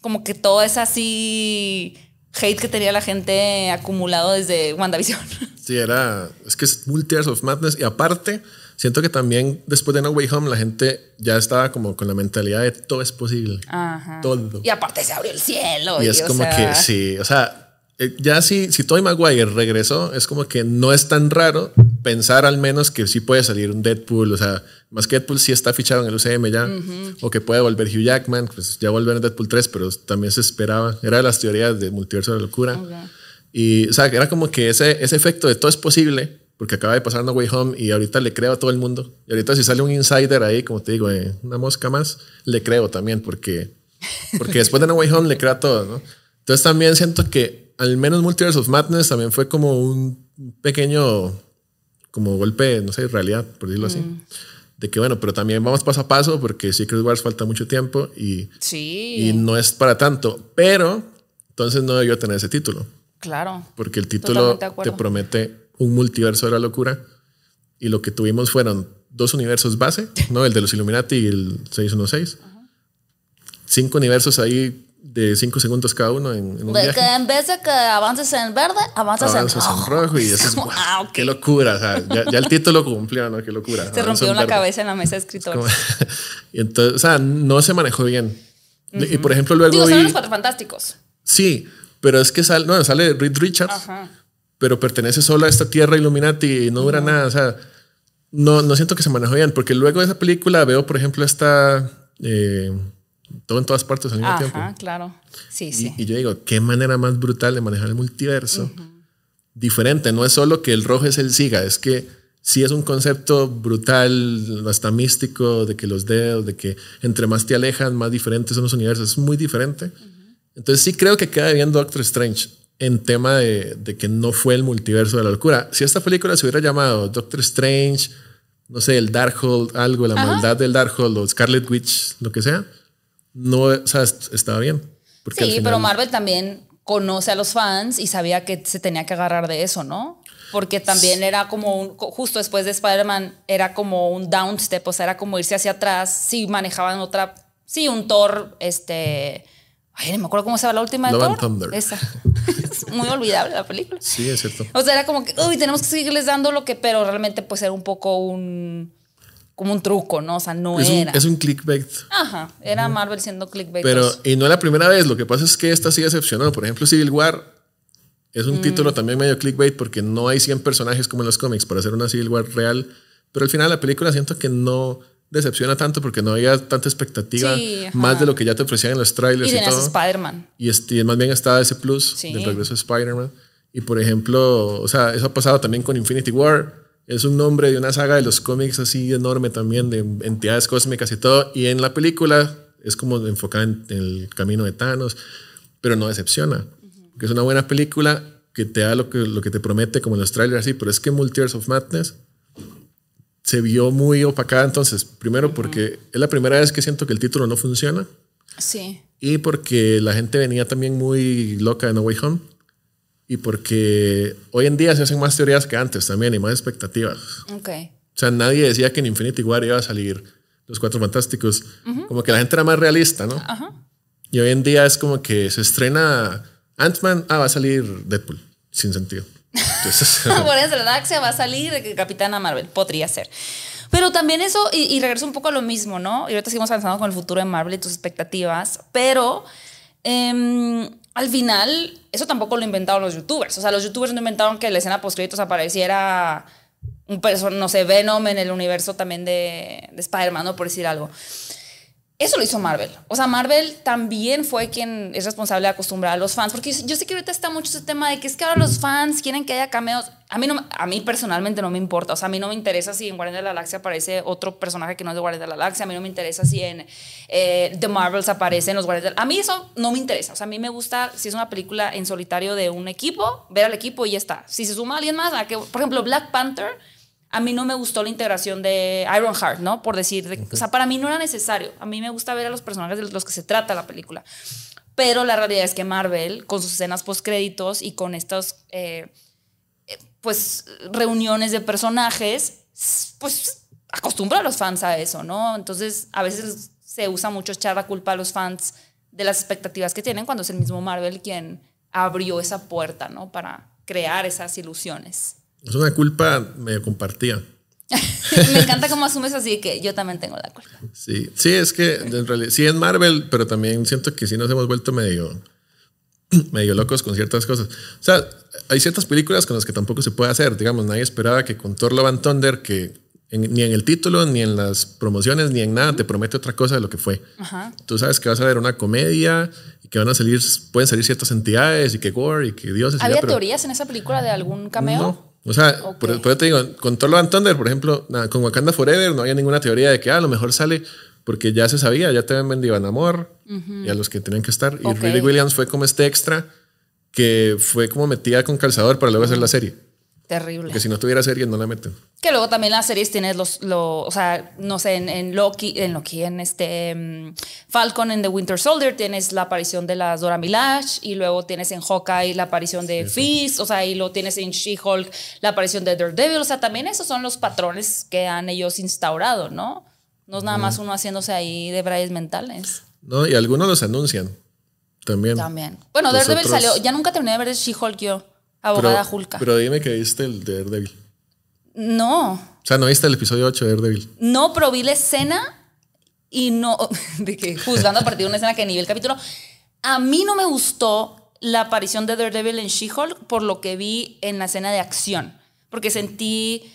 como que todo ese así hate que tenía la gente acumulado desde WandaVision. Sí, era, es que es Multiverse of Madness y aparte, siento que también después de No Way Home la gente ya estaba como con la mentalidad de todo es posible. Ajá. Todo. Y aparte se abrió el cielo. Y, es como que sí, o sea, ya si, si Tobey Maguire regresó, es como que no es tan raro pensar al menos que sí puede salir un Deadpool. O sea, más que Deadpool sí está fichado en el UCM ya. O que puede volver Hugh Jackman, pues ya volver en Deadpool 3, pero también se esperaba. Era de las teorías de multiverso de locura. Y, o sea, era como que ese, ese efecto de todo es posible porque acaba de pasar No Way Home y ahorita le creo a todo el mundo. Y ahorita si sale un insider ahí, como te digo, eh, una mosca más, le creo también, porque, porque después de No Way Home le creo a todo, ¿no? Entonces también siento que al menos Multiverse of Madness también fue como un pequeño, como golpe, no sé, realidad, por decirlo así. De que bueno, pero también vamos paso a paso porque Secret Wars falta mucho tiempo y, Sí. y no es para tanto. Pero entonces no debió tener ese título. claro. Porque el título te promete un multiverso de la locura. Y lo que tuvimos fueron dos universos base, ¿no? El de los Illuminati y el 616. Cinco universos ahí de cinco segundos cada uno en, en un De viaje. que en vez de que avances en verde, avanzas, Avanzas en en rojo. rojo y eso es guau, Ah, ok. qué locura. o sea, ya, ya el título cumplió, ¿no? Qué locura. Se rompió verde. cabeza en la mesa de escritores. Y entonces, o sea, no se manejó bien. Y por ejemplo, luego Digo, vi- son los cuatro fantásticos. Sí, pero es que sale, no, sale Reed Richards, Ajá. pero pertenece solo a esta tierra Illuminati y no dura nada. O sea, no, no siento que se manejó bien, porque luego de esa película veo, por ejemplo, esta eh, todo en todas partes al mismo Ajá, tiempo. claro. Sí, Y, sí. y yo digo, qué manera más brutal de manejar el multiverso. Diferente, no es solo que el rojo es el siga, es que sí es un concepto brutal, hasta místico, de que los dedos, de que entre más te alejan, más diferentes son los universos. Es muy diferente. Entonces sí creo que queda bien Doctor Strange en tema de, de que no fue el multiverso de la locura. Si esta película se hubiera llamado Doctor Strange, no sé, el Darkhold, algo, la maldad del Darkhold o Scarlet Witch, lo que sea, no, o sea, est- estaba bien. Porque Sí, final- pero Marvel también conoce a los fans y sabía que se tenía que agarrar de eso, ¿no? Porque también era como un, justo después de Spider-Man, era como un downstep, o sea, era como irse hacia atrás, sí manejaban otra, sí, un Thor, este, ay, no me acuerdo cómo se llama la última de Love Thor. and Thunder. Esa. Es muy olvidable la película. Sí, es cierto. O sea, era como que, uy, tenemos que seguirles dando lo que, pero realmente pues era un poco un, como un truco, ¿no? O sea, no Es un, era. es un clickbait. Ajá, era Marvel siendo clickbait. Pero, y no es la primera vez, lo que pasa es que esta sí decepcionó. Por ejemplo, Civil War es un título también medio clickbait porque no hay 100 personajes como en los cómics para hacer una Civil War real. Pero al final la película siento que no decepciona tanto porque no había tanta expectativa Sí, más de lo que ya te ofrecían en los trailers y y, todo. Spider-Man. Y, este, más bien estaba ese plus Sí. del regreso de Spider-Man. Y por ejemplo, o sea, eso ha pasado también con Infinity War. Es un nombre de una saga de los cómics así enorme también, de entidades cósmicas y todo. Y en la película es como enfocada en, el camino de Thanos, pero no decepciona. Porque es una buena película que te da lo que, lo que te promete, como en los trailers así. Pero es que Multiverse of Madness se vio muy opacada entonces. Primero porque es la primera vez que siento que el título no funciona. Sí. Y porque la gente venía también muy loca de No Way Home. Y porque hoy en día se hacen más teorías que antes también y más expectativas. Ok. O sea, nadie decía que en Infinity War iba a salir los Cuatro Fantásticos. Como que la gente era más realista, ¿no? Ajá. Y hoy en día es como que se estrena Ant-Man, ah, va a salir Deadpool. Sin sentido. Entonces, de la Galaxia va a salir Capitana Marvel. Podría ser. Pero también eso, y, y regreso un poco a lo mismo, ¿no? Y ahorita seguimos avanzando con el futuro de Marvel y tus expectativas, pero em, al final, eso tampoco lo inventaron los youtubers. O sea, los youtubers no inventaron que la escena post-créditos apareciera un person, no sé, Venom en el universo también de, de Spider-Man, ¿no? Por decir algo. Eso lo hizo Marvel. O sea, Marvel también fue quien es responsable de acostumbrar a los fans. Porque yo, sé que ahorita está mucho ese tema de que es que ahora los fans quieren que haya cameos. A mí, no, a mí personalmente no me importa. O sea, a mí no me interesa si en Guardianes de la Galaxia aparece otro personaje que no es de Guardianes de la Galaxia. A mí no me interesa si en eh, The Marvels aparecen los Guardianes de la A mí eso no me interesa. O sea, a mí me gusta, si es una película en solitario de un equipo, ver al equipo y ya está. Si se suma alguien más, a que, por ejemplo, Black Panther a mí no me gustó la integración de Ironheart, ¿no? Por decir, de- o sea, para mí no era necesario. A mí me gusta ver a los personajes de los que se trata la película. Pero la realidad es que Marvel, con sus escenas postcréditos y con estas, eh, eh, pues, reuniones de personajes, pues, acostumbra a los fans a eso, ¿no? Entonces, a veces se usa mucho echar la culpa a los fans de las expectativas que tienen cuando es el mismo Marvel quien abrió esa puerta, ¿no? Para crear esas ilusiones. Es una culpa medio compartida. Me encanta cómo asumes así que yo también tengo la culpa. Sí, sí, es que en realidad sí es Marvel, pero también siento que sí nos hemos vuelto medio, medio locos con ciertas cosas. O sea, hay ciertas películas con las que tampoco se puede hacer. Digamos, nadie esperaba que con Thor Love and Thunder, que en- ni en el título, ni en las promociones, ni en nada, te promete otra cosa de lo que fue. Ajá. Tú sabes que vas a ver una comedia y que van a salir, pueden salir ciertas entidades y que gore y que ya, ¿Había pero teorías en esa película de algún cameo? No, O sea, por, por eso te digo, con Thor Love and Thunder, por ejemplo, nada, con Wakanda Forever no había ninguna teoría de que ah, a lo mejor sale porque ya se sabía, ya te habían vendido a Namor y a los que tenían que estar. Y Riley Williams fue como este extra que fue como metida con calzador para luego hacer la serie. Terrible. Porque si no tuviera serie no la meten. Que luego también las series tienes los, lo, o sea, no sé, en, en Loki, en Loki, en este mm, Falcon en The Winter Soldier tienes la aparición de las Dora Milaje y luego tienes en Hawkeye la aparición de Fist, o sea, y lo tienes en She-Hulk la aparición de Daredevil, o sea, también esos son los patrones que han ellos instaurado, ¿no? No es nada más uno haciéndose ahí de brayes mentales. ¿no? Y algunos los anuncian también. También. Bueno, Los Daredevil salió, ya nunca terminé de ver She-Hulk yo, abogada Hulka. pero dime que viste el de Daredevil. No, O sea, no viste el episodio 8 de Daredevil. No, pero vi la escena y no, de que juzgando a partir de una escena que ni vi el capítulo, a mí no me gustó la aparición de Daredevil en She-Hulk por lo que vi en la escena de acción, porque sentí,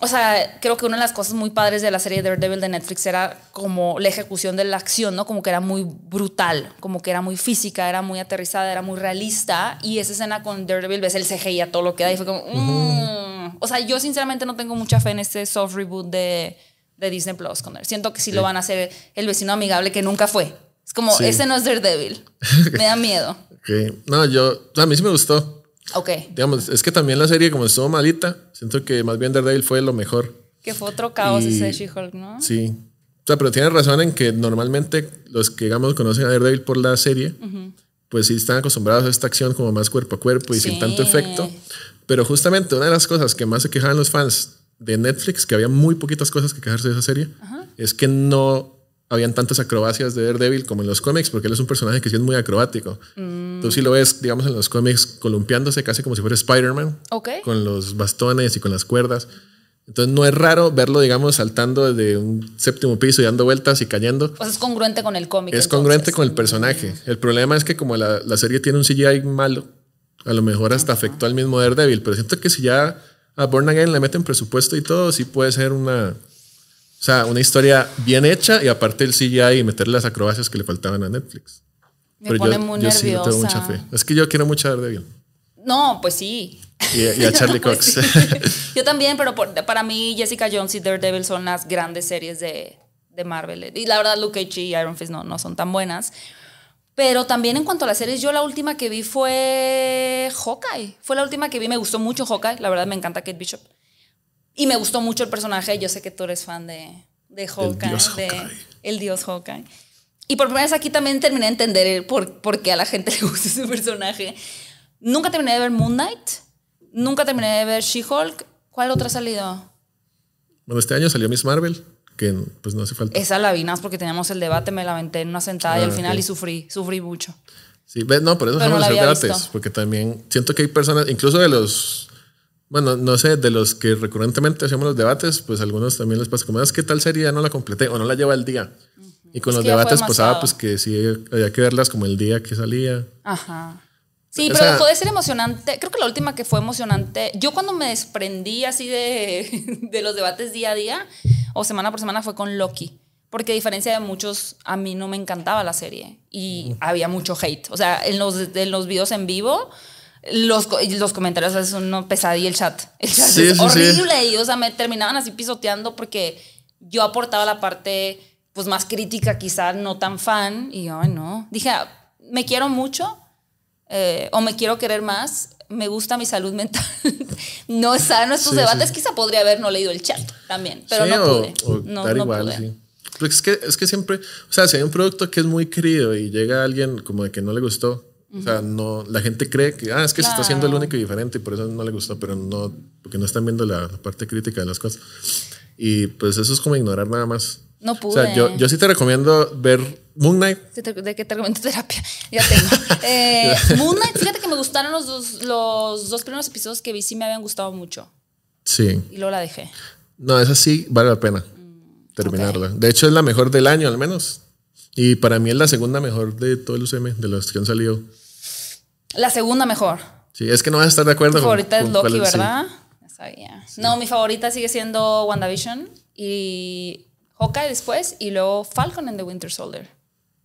o sea, creo que una de las cosas muy padres de la serie Daredevil de Netflix era como la ejecución de la acción, ¿no? Como que era muy brutal, como que era muy física, era muy aterrizada, era muy realista. Y esa escena con Daredevil, ves el CGI a todo lo que da y fue como... mm. O sea, yo sinceramente no tengo mucha fe en este soft reboot de, de Disney Plus. con él. Siento que sí, lo van a hacer el vecino amigable que nunca fue. Es como, Sí. ese no es Daredevil. Me da miedo. No, yo, a mí sí me gustó. Ok. Digamos, es que también la serie como estuvo malita, siento que más bien Daredevil fue lo mejor. Que fue otro caos Y- ese de She-Hulk, ¿no? Sí. O sea, pero tienes razón en que normalmente los que, digamos, conocen a Daredevil por la serie, pues sí están acostumbrados a esta acción como más cuerpo a cuerpo y sin Sí. tanto efecto. Pero justamente una de las cosas que más se quejaban los fans de Netflix, que había muy poquitas cosas que quejarse de esa serie, es que no habían tantas acrobacias de Daredevil como en los cómics, porque él es un personaje que sí es muy acrobático. Tú sí lo ves, digamos, en los cómics columpiándose casi como si fuera Spider-Man Ok. con los bastones y con las cuerdas. Entonces no es raro verlo, digamos, saltando de un séptimo piso y dando vueltas y cayendo. Sea, es congruente con el cómic. Es entonces. congruente con el personaje. El problema es que como la, la serie tiene un CGI malo, a lo mejor hasta afectó al mismo Daredevil, pero siento que si ya a Born Again le meten presupuesto y todo, sí puede ser una, o sea, una historia bien hecha y aparte el CGI y meter las acrobacias que le faltaban a Netflix. Me pone muy yo sí le tengo mucha nerviosa. fe. Es que yo quiero mucho a Daredevil. No, pues sí. Y, y a Charlie Pues Cox. sí. Yo también, pero por- para mí Jessica Jones y Daredevil son las grandes series de, de Marvel. Y la verdad Luke Cage y Iron Fist no, no son tan buenas. Pero también en cuanto a las series, yo la última que vi fue Hawkeye. Fue la última que vi, me gustó mucho Hawkeye. La verdad me encanta Kate Bishop. Y me gustó mucho el personaje. Yo sé que tú eres fan de, de Hawkeye. dios de Hawkeye. el dios Hawkeye. Y por primera vez aquí también terminé de entender por, por qué a la gente le gusta ese personaje. Nunca terminé de ver Moon Knight. Nunca terminé de ver She-Hulk. ¿Cuál otra ha salido? bueno, este año salió Miss Marvel, que pues no hace falta. Esa la vi nada porque teníamos el debate, me la aventé en una sentada y Ah, al final ok. y sufrí, sufrí mucho. Sí, no, por eso Pero no la debates, porque también siento que hay personas, incluso de los, bueno, no sé, de los que recurrentemente hacemos los debates, pues algunos también les pasa como, es que tal serie ya no la completé o no la lleva al día. Y con Es los debates pasaba demasiado. pues que sí había que verlas como el día que salía. Ajá. Sí, O pero sea- dejó de ser emocionante. Creo que la última que fue emocionante, yo cuando me desprendí así de, de los debates día a día o semana por semana fue con Loki. Porque a diferencia de muchos, a mí no me encantaba la serie y había mucho hate. O sea, en los, en los videos en vivo, los, los comentarios es una pesadilla el chat. El chat Sí, es sí, sí. horrible y, o sea, me terminaban así pisoteando porque yo aportaba la parte pues más crítica, quizá no tan fan y ay no, dije, "Ah, me quiero mucho eh, o me quiero querer más, me gusta mi salud mental. no es sano estos Sí, debates, sí. quizá podría haber no leído el chat también, pero Sí, no o- pude. O, no, no igual, pude. sí. Porque es que, es que siempre, o sea, si hay un producto que es muy querido y llega alguien como de que no le gustó, o sea, no, la gente cree que, ah, es que se está haciendo el Claro. único y diferente y por eso no le gustó, pero no, porque no están viendo la, la parte crítica de las cosas. Y pues eso es como ignorar nada más. No O pude. sea, yo, yo sí te recomiendo ver Moon Knight. ¿De, qué te recomiendo terapia? Ya tengo. Eh, Moon Knight, fíjate que me gustaron los dos, los dos primeros episodios que vi, sí me habían gustado mucho. Sí. Y luego la dejé. No, esa sí vale la pena terminarla. De hecho, es la mejor del año, al menos. Y para mí es la segunda mejor de todo el UCM, de los que han salido. La segunda mejor. Sí, es que no vas a estar de acuerdo con- favorita es Loki, sí. ¿verdad? Sabía. No, mi favorita sigue siendo WandaVision y Hawkeye después y luego Falcon and the Winter Soldier.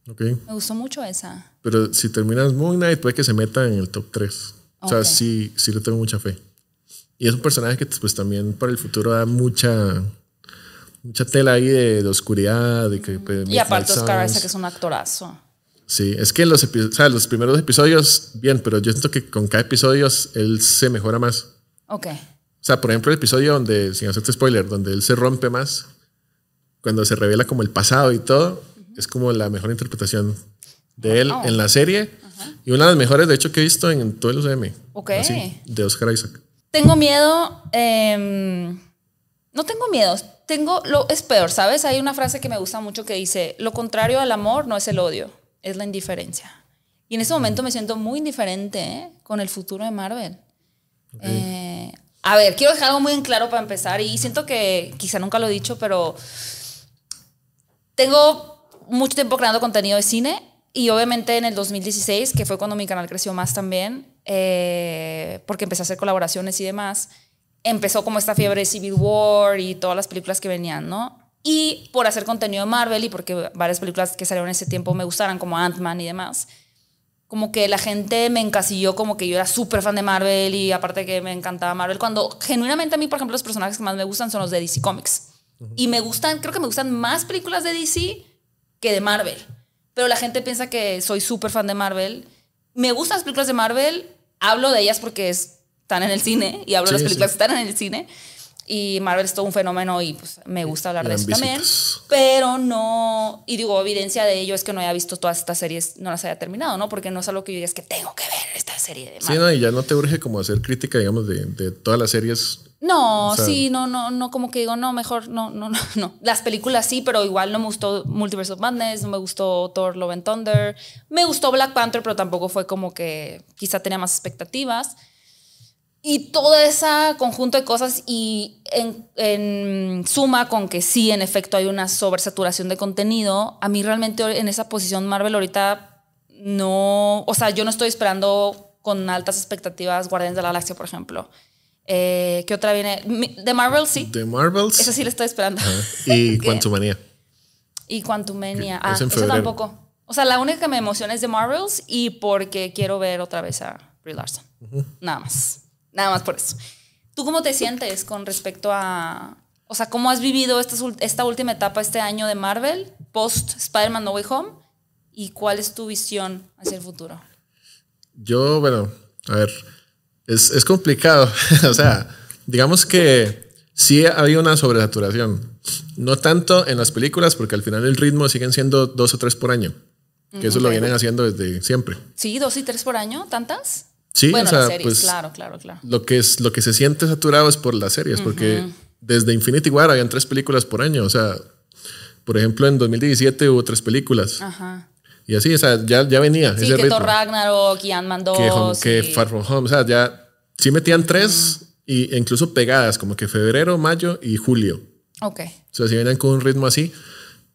Ok. Me gustó mucho esa. Pero si terminas Moon Knight, puede que se meta en el top 3. O sea, sí, sí le tengo mucha fe. Y es un personaje que pues también para el futuro da mucha mucha tela ahí de, de oscuridad. De que, pues, Y aparte Oscar. Isaac es un actorazo. Sí, es que los, epi- o sea, los primeros episodios, bien, pero yo siento que con cada episodio él se mejora más. Ok. O sea, por ejemplo, el episodio donde, sin hacerte spoiler, donde él se rompe más, cuando se revela como el pasado y todo, es como la mejor interpretación de él Wow. en la serie. Y una de las mejores, de hecho, que he visto en todo el UCM. Ok. Así, de Oscar Isaac. Tengo miedo. em, no tengo miedo. Tengo lo es peor, ¿sabes? Hay una frase que me gusta mucho que dice: Lo contrario al amor no es el odio, es la indiferencia. Y en este momento me siento muy indiferente ¿eh? con el futuro de Marvel. Eh, a ver, quiero dejar algo muy en claro para empezar. Y siento que quizá nunca lo he dicho, pero tengo mucho tiempo creando contenido de cine y obviamente en el 2016, que fue cuando mi canal creció más también, eh, porque empecé a hacer colaboraciones y demás, empezó como esta fiebre de Civil War y todas las películas que venían, ¿no? Y por hacer contenido de Marvel y porque varias películas que salieron en ese tiempo me gustaran, como Ant-Man y demás, como que la gente me encasilló como que yo era súper fan de Marvel y aparte que me encantaba Marvel, cuando genuinamente a mí, por ejemplo, los personajes que más me gustan son los de DC Comics. Y me gustan, creo que me gustan más películas de DC que de Marvel. Pero la gente piensa que soy súper fan de Marvel. Me gustan las películas de Marvel, hablo de ellas porque es- están en el cine y hablo de las películas sí. que están en el cine. Y Marvel es todo un fenómeno y pues me gusta hablar de eso también. Pero no, y digo, evidencia de ello es que no haya visto todas estas series, no las haya terminado, ¿no? Porque no es algo que yo diga, es que tengo que ver esta serie de Sí, Marvel. no, y ya no te urge como hacer crítica, digamos, de, de todas las series. No, O sea- sí, no, no, no, como que digo, no, mejor, no, no, no, no. Las películas sí, pero igual no me gustó Multiverse of Madness, no me gustó Thor Love and Thunder, me gustó Black Panther, pero tampoco fue como que quizá tenía más expectativas. Y todo ese conjunto de cosas y en, en suma con que sí, en efecto, hay una sobresaturación de contenido, a mí realmente en esa posición Marvel ahorita no, o sea, yo no estoy esperando con altas expectativas Guardianes de la Galaxia, por ejemplo. Eh, ¿Qué otra viene? De Marvel, sí. De Marvels Esa sí la estoy esperando. y ¿Qué? Quantumania. Y Quantumania. Ah, febrero. tampoco. O sea, la única que me emociona es de Marvels y porque quiero ver otra vez a Brie Larson. Nada más. Nada más por eso. ¿Tú cómo te sientes con respecto a... O sea, ¿cómo has vivido esta, esta última etapa este año de Marvel, post Spider-Man No Way Home? ¿Y cuál es tu visión hacia el futuro? Yo, bueno, a ver, es, es complicado. o sea, digamos que sí había una sobresaturación. No tanto en las películas, porque al final el ritmo siguen siendo dos o tres por año. Que eso lo vienen haciendo desde siempre. ¿Sí? ¿Dos y tres por año? ¿Tantas? Sí, bueno, o sea, las series, pues claro, claro, claro. lo que, es, lo que se siente saturado es por las series, porque desde Infinity War habían tres películas por año. O sea, por ejemplo, en 2017 hubo tres películas. Ajá. Y así, o sea, ya, ya venía Sí, ese que. Thor Ragnarok y Ant-Man 2. que, Home- que y- Far From Home, o sea, ya sí metían tres y, e incluso pegadas, como que febrero, mayo y julio. Ok. O sea, si venían con un ritmo así.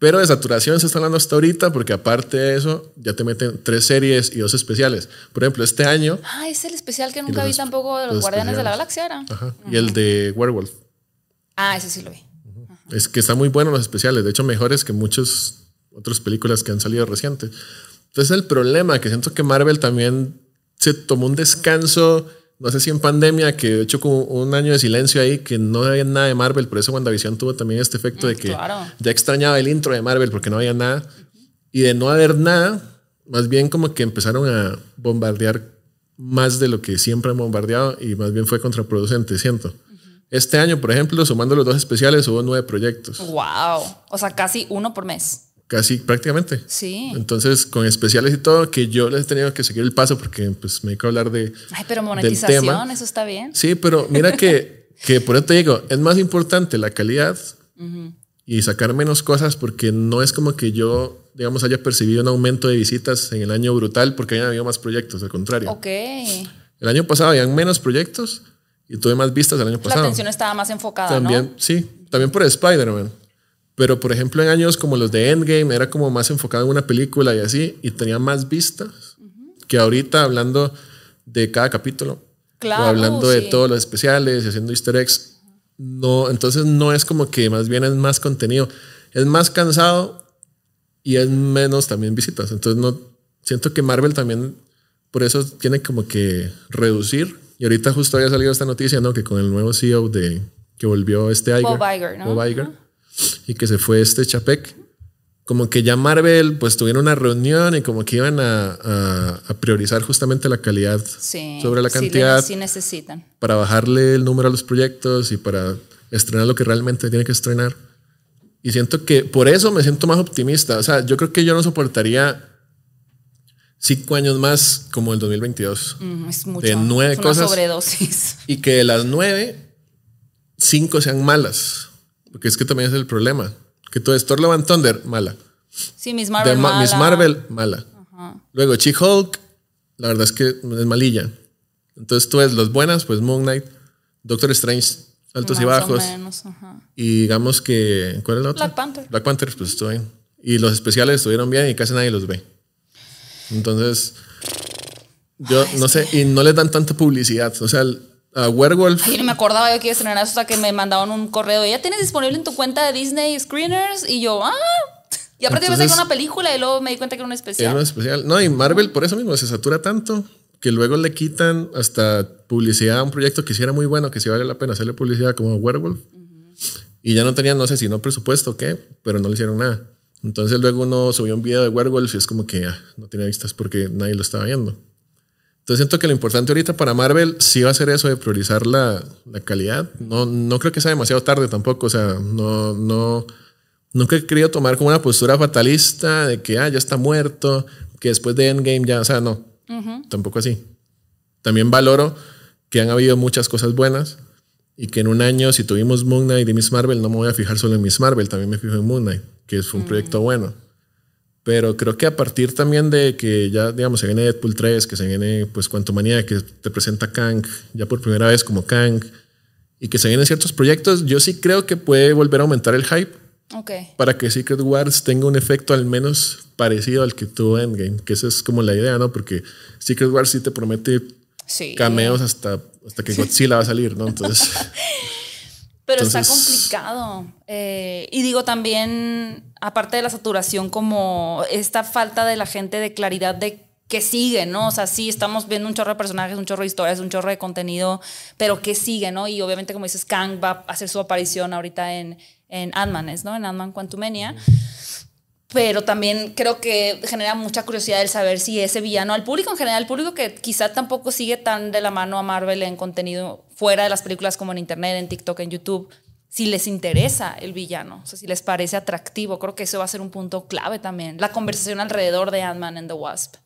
Pero de saturación se está hablando hasta ahorita porque aparte de eso ya te meten tres series y dos especiales. Por ejemplo, este año... Ah, es el especial que nunca los vi tampoco de los, los Guardianes de la. Galaxia, era. Ajá, y el de Werewolf. Ah, ese sí lo vi. Es que están muy buenos los especiales, de hecho mejores que muchas otras películas que han salido recientes. Entonces el problema que siento que Marvel también se tomó un descanso, no sé si en pandemia, que de hecho como un año de silencio ahí, que no había nada de Marvel, por eso WandaVision tuvo también este efecto de que claro. ya extrañaba el intro de Marvel porque no había nada. Y de no haber nada, más bien como que empezaron a bombardear más de lo que siempre han bombardeado y más bien fue contraproducente, siento. Este año, por ejemplo, sumando los dos especiales, hubo nueve proyectos. Wow. O sea, casi uno por mes. Casi prácticamente. Sí. Entonces, con especiales y todo, que yo les he tenido que seguir el paso porque pues me hay que hablar de... Ay, pero del monetización, tema. eso está bien. Sí, pero mira que, que por eso te digo, es más importante la calidad y sacar menos cosas porque no es como que yo, digamos, haya percibido un aumento de visitas en el año brutal porque hayan habido más proyectos, al contrario. Ok. El año pasado habían menos proyectos y tuve más vistas el año La pasado. atención estaba más enfocada, También, ¿no? sí, también por Spider-Man. Pero, por ejemplo, en años como los de Endgame, era como más enfocado en una película y así, y tenía más vistas que ahorita hablando de cada capítulo. Claro, o hablando de sí. todos los especiales y haciendo easter eggs. No, entonces no es como que más bien es más contenido. Es más cansado y es menos también visitas. Entonces no siento que Marvel también por eso tiene como que reducir y ahorita justo había salido esta noticia, ¿no? Que con el nuevo CEO de que volvió este Iger, Bob Iger, ¿no? Bob Iger, y que se fue este Chapek, como que ya Marvel pues tuvieron una reunión y como que iban a, a- a priorizar justamente la calidad Sí, sobre la sí cantidad Sí, necesitan. para bajarle el número a los proyectos y para estrenar lo que realmente tiene que estrenar. Y siento que por eso me siento más optimista. O sea, yo creo que yo no soportaría cinco años más como el 2022. Mm, es mucho. De nueve es una cosas. sobredosis. Y que de las nueve, cinco sean malas. Porque es que también es el problema. Que todo es Thor Love and Thunder, mala. Sí, Miss Marvel. Ma- Miss mala. Marvel, mala. Luego She-Hulk, la verdad es que es malilla. Entonces tú ves los buenas, pues Moon Knight, Doctor Strange, altos y Más o bajos. menos. Y digamos que. ¿Cuál es la otra? Black Panther. Black Panther, pues estuvo bien. Y los especiales estuvieron bien y casi nadie los ve. Entonces. Yo no sé, y no les dan tanta publicidad. O sea, a Werewolf. Ay, no me acordaba yo que iba a estrenar hasta que me mandaban un correo. ¿Ya tienes disponible en tu cuenta de Disney Screeners? Y yo, ah. Y aparte iba a ser Entonces- una película y luego me di cuenta que era un Era especial. un especial. No, y Marvel por eso mismo se satura tanto que luego le quitan hasta publicidad a un proyecto que sí era muy bueno, que sí vale la pena hacerle publicidad como Werewolf. Y ya no tenían, no sé si no presupuesto o qué, pero no le hicieron nada. Entonces luego uno subió un video de Werewolf y es como que ah, no tiene vistas porque nadie lo estaba viendo. Entonces siento que lo importante ahorita para Marvel sí va a ser eso de priorizar la, la calidad. No, no creo que sea demasiado tarde tampoco. O sea, no, no, nunca he querido tomar como una postura fatalista de que ah, ya está muerto, que después de Endgame ya, o sea, no, tampoco así. También valoro que han habido muchas cosas buenas y que en un año, si tuvimos Moon Knight y Miss Marvel, no me voy a fijar solo en Miss Marvel, también me fijo en Moon Knight, que fue un proyecto bueno. Pero creo que a partir también de que ya, digamos, se viene Deadpool 3, que se viene, pues, Quantumania, que te presenta Kang ya por primera vez como Kang, y que se vienen ciertos proyectos, yo sí creo que puede volver a aumentar el hype Ok. para que Secret Wars tenga un efecto al menos parecido al que tuvo Endgame, que esa es como la idea, ¿no? Porque Secret Wars sí te promete Sí. cameos hasta, hasta que Godzilla va a salir, ¿no? Entonces, Pero está complicado. Eh, y digo también, aparte de la saturación, como esta falta de la gente de claridad de qué sigue, ¿no? O sea, sí, estamos viendo un chorro de personajes, un chorro de historias, un chorro de contenido, pero qué sigue, ¿no? Y obviamente, como dices, Kang va a hacer su aparición ahorita en, en Ant-Man, ¿es, ¿no? En Ant-Man Quantumania. Pero también creo que genera mucha curiosidad el saber si ese villano, al público en general, al público que quizá tampoco sigue tan de la mano a Marvel en contenido fuera de las películas como en Internet, en TikTok, en YouTube, si les interesa el villano, o sea, si les parece atractivo. Creo que eso va a ser un punto clave también. La conversación alrededor de Ant-Man and the Wasp.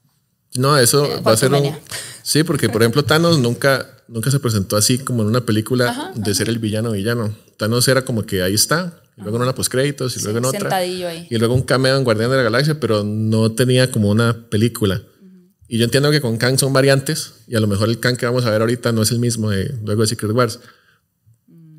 no, eso Eh, va a ser un... Sí, porque por ejemplo Thanos nunca, nunca se presentó así como en una película de ser el villano villano. Thanos era como que ahí está, y luego en una postcréditos, y luego en otra. sentadillo ahí. Y luego un cameo en Guardián de la Galaxia, pero no tenía como una película. Y yo entiendo que con Kang son variantes, y a lo mejor el Kang que vamos a ver ahorita no es el mismo de luego de Secret Wars.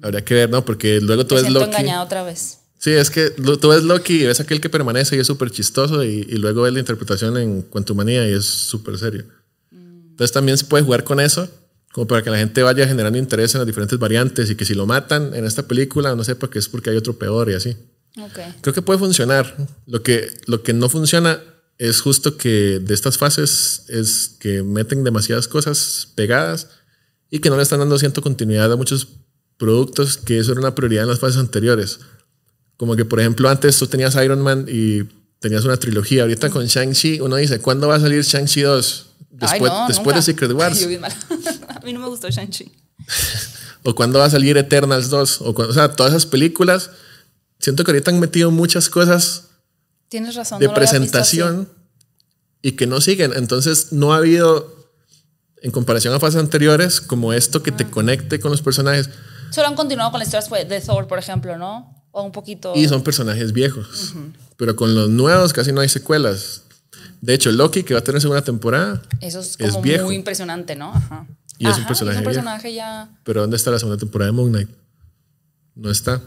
Habría que ver, ¿no? Porque luego tú Me ves Loki. engañada otra vez. Sí, es que lo- tú ves Loki y ves aquel que permanece y es súper chistoso, y, y luego ves la interpretación en Quantumania y es súper serio. Entonces también se puede jugar con eso, como para que la gente vaya generando interés en las diferentes variantes y que si lo matan en esta película no sepa que es porque hay otro peor y así. Ok. Creo que puede funcionar. Lo que, lo que no funciona es justo que de estas fases es que meten demasiadas cosas pegadas y que no le están dando cierta continuidad a muchos productos que eso era una prioridad en las fases anteriores. Como que, por ejemplo, antes tú tenías Iron Man y tenías una trilogía. Ahorita con Shang-Chi uno dice, ¿cuándo va a salir Shang-Chi 2? Ay, Después, no, después de Secret Wars. Mal. a mí no me gustó Shang-Chi. O cuándo va a salir Eternals 2. O, cuando, o sea, todas esas películas. Siento que ahorita han metido muchas cosas Tienes razón. de no presentación y que no siguen. Entonces no ha habido, en comparación a fases anteriores, como esto que te Ah. conecte con los personajes. Solo han continuado con las historias de Thor, por ejemplo, ¿no? O un poquito. Y son personajes viejos. Pero con los nuevos casi no hay secuelas. De hecho, Loki, que va a tener segunda temporada, Eso es es como viejo. muy impresionante, ¿no? Ajá. Y es un Ajá, personaje Es un viejo. personaje ya pero ¿dónde está la segunda temporada de Moon Knight? No está.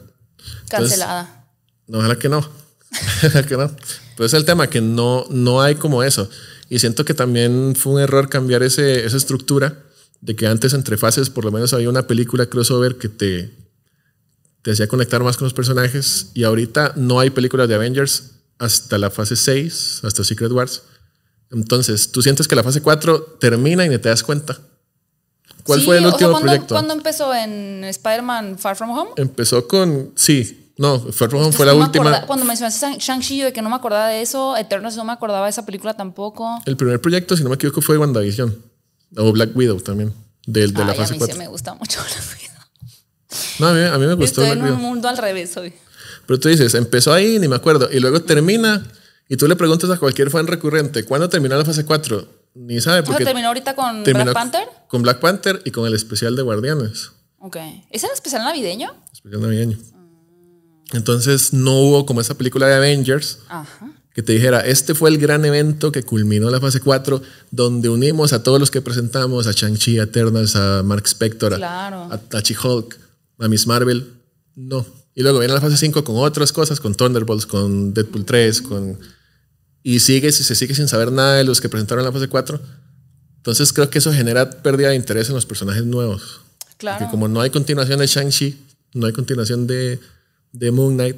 cancelada. No, ojalá que no. Que no. Pero es el tema, que no, no hay como eso. Y siento que también fue un error cambiar ese, esa estructura de que antes entre fases por lo menos había una película crossover que te, te hacía conectar más con los personajes y ahorita no hay películas de Avengers hasta la fase 6, hasta Secret Wars. Entonces, tú sientes que la fase 4 termina y ni te das cuenta. ¿Cuál Sí, fue el o sea, último ¿cuándo- proyecto? ¿Cuándo empezó en Spider-Man Far From Home? Empezó con. Sí, no, Far Home Es fue la no última. acorda- cuando mencionaste Shang- Shang-Chi, yo de que no me acordaba de eso. Eternals no me acordaba de esa película tampoco. El primer proyecto, si no me equivoco, fue WandaVision. O Black Widow también. De la Ay, a fase mí 4. sí me gusta mucho la vida. No, a mí, a mí me gustó Estoy Black en Widow. un mundo al revés hoy. Pero tú dices, empezó ahí, ni me acuerdo. Y luego termina. Y tú le preguntas a cualquier fan recurrente, ¿cuándo terminó la fase 4? Ni sabe O sea, porque terminó ahorita con Black Panther. Con Black Panther y con el especial de Guardianes. Ok. ¿Ese era especial navideño? Especial navideño. Entonces no hubo como esa película de Avengers Ajá. que te dijera, este fue el gran evento que culminó la fase 4, donde unimos a todos los que presentamos, a Shang-Chi, a Eternals, a Mark Spector, a- Claro. a, a She-Hulk, a Miss Marvel. No. Y luego viene la fase 5 con otras cosas, con Thunderbolts, con Deadpool 3, con... Y sigue, si se sigue sin saber nada de los que presentaron la fase 4. Entonces creo que eso genera pérdida de interés en los personajes nuevos. Claro. Porque como no hay continuación de Shang-Chi, no hay continuación de, de Moon Knight,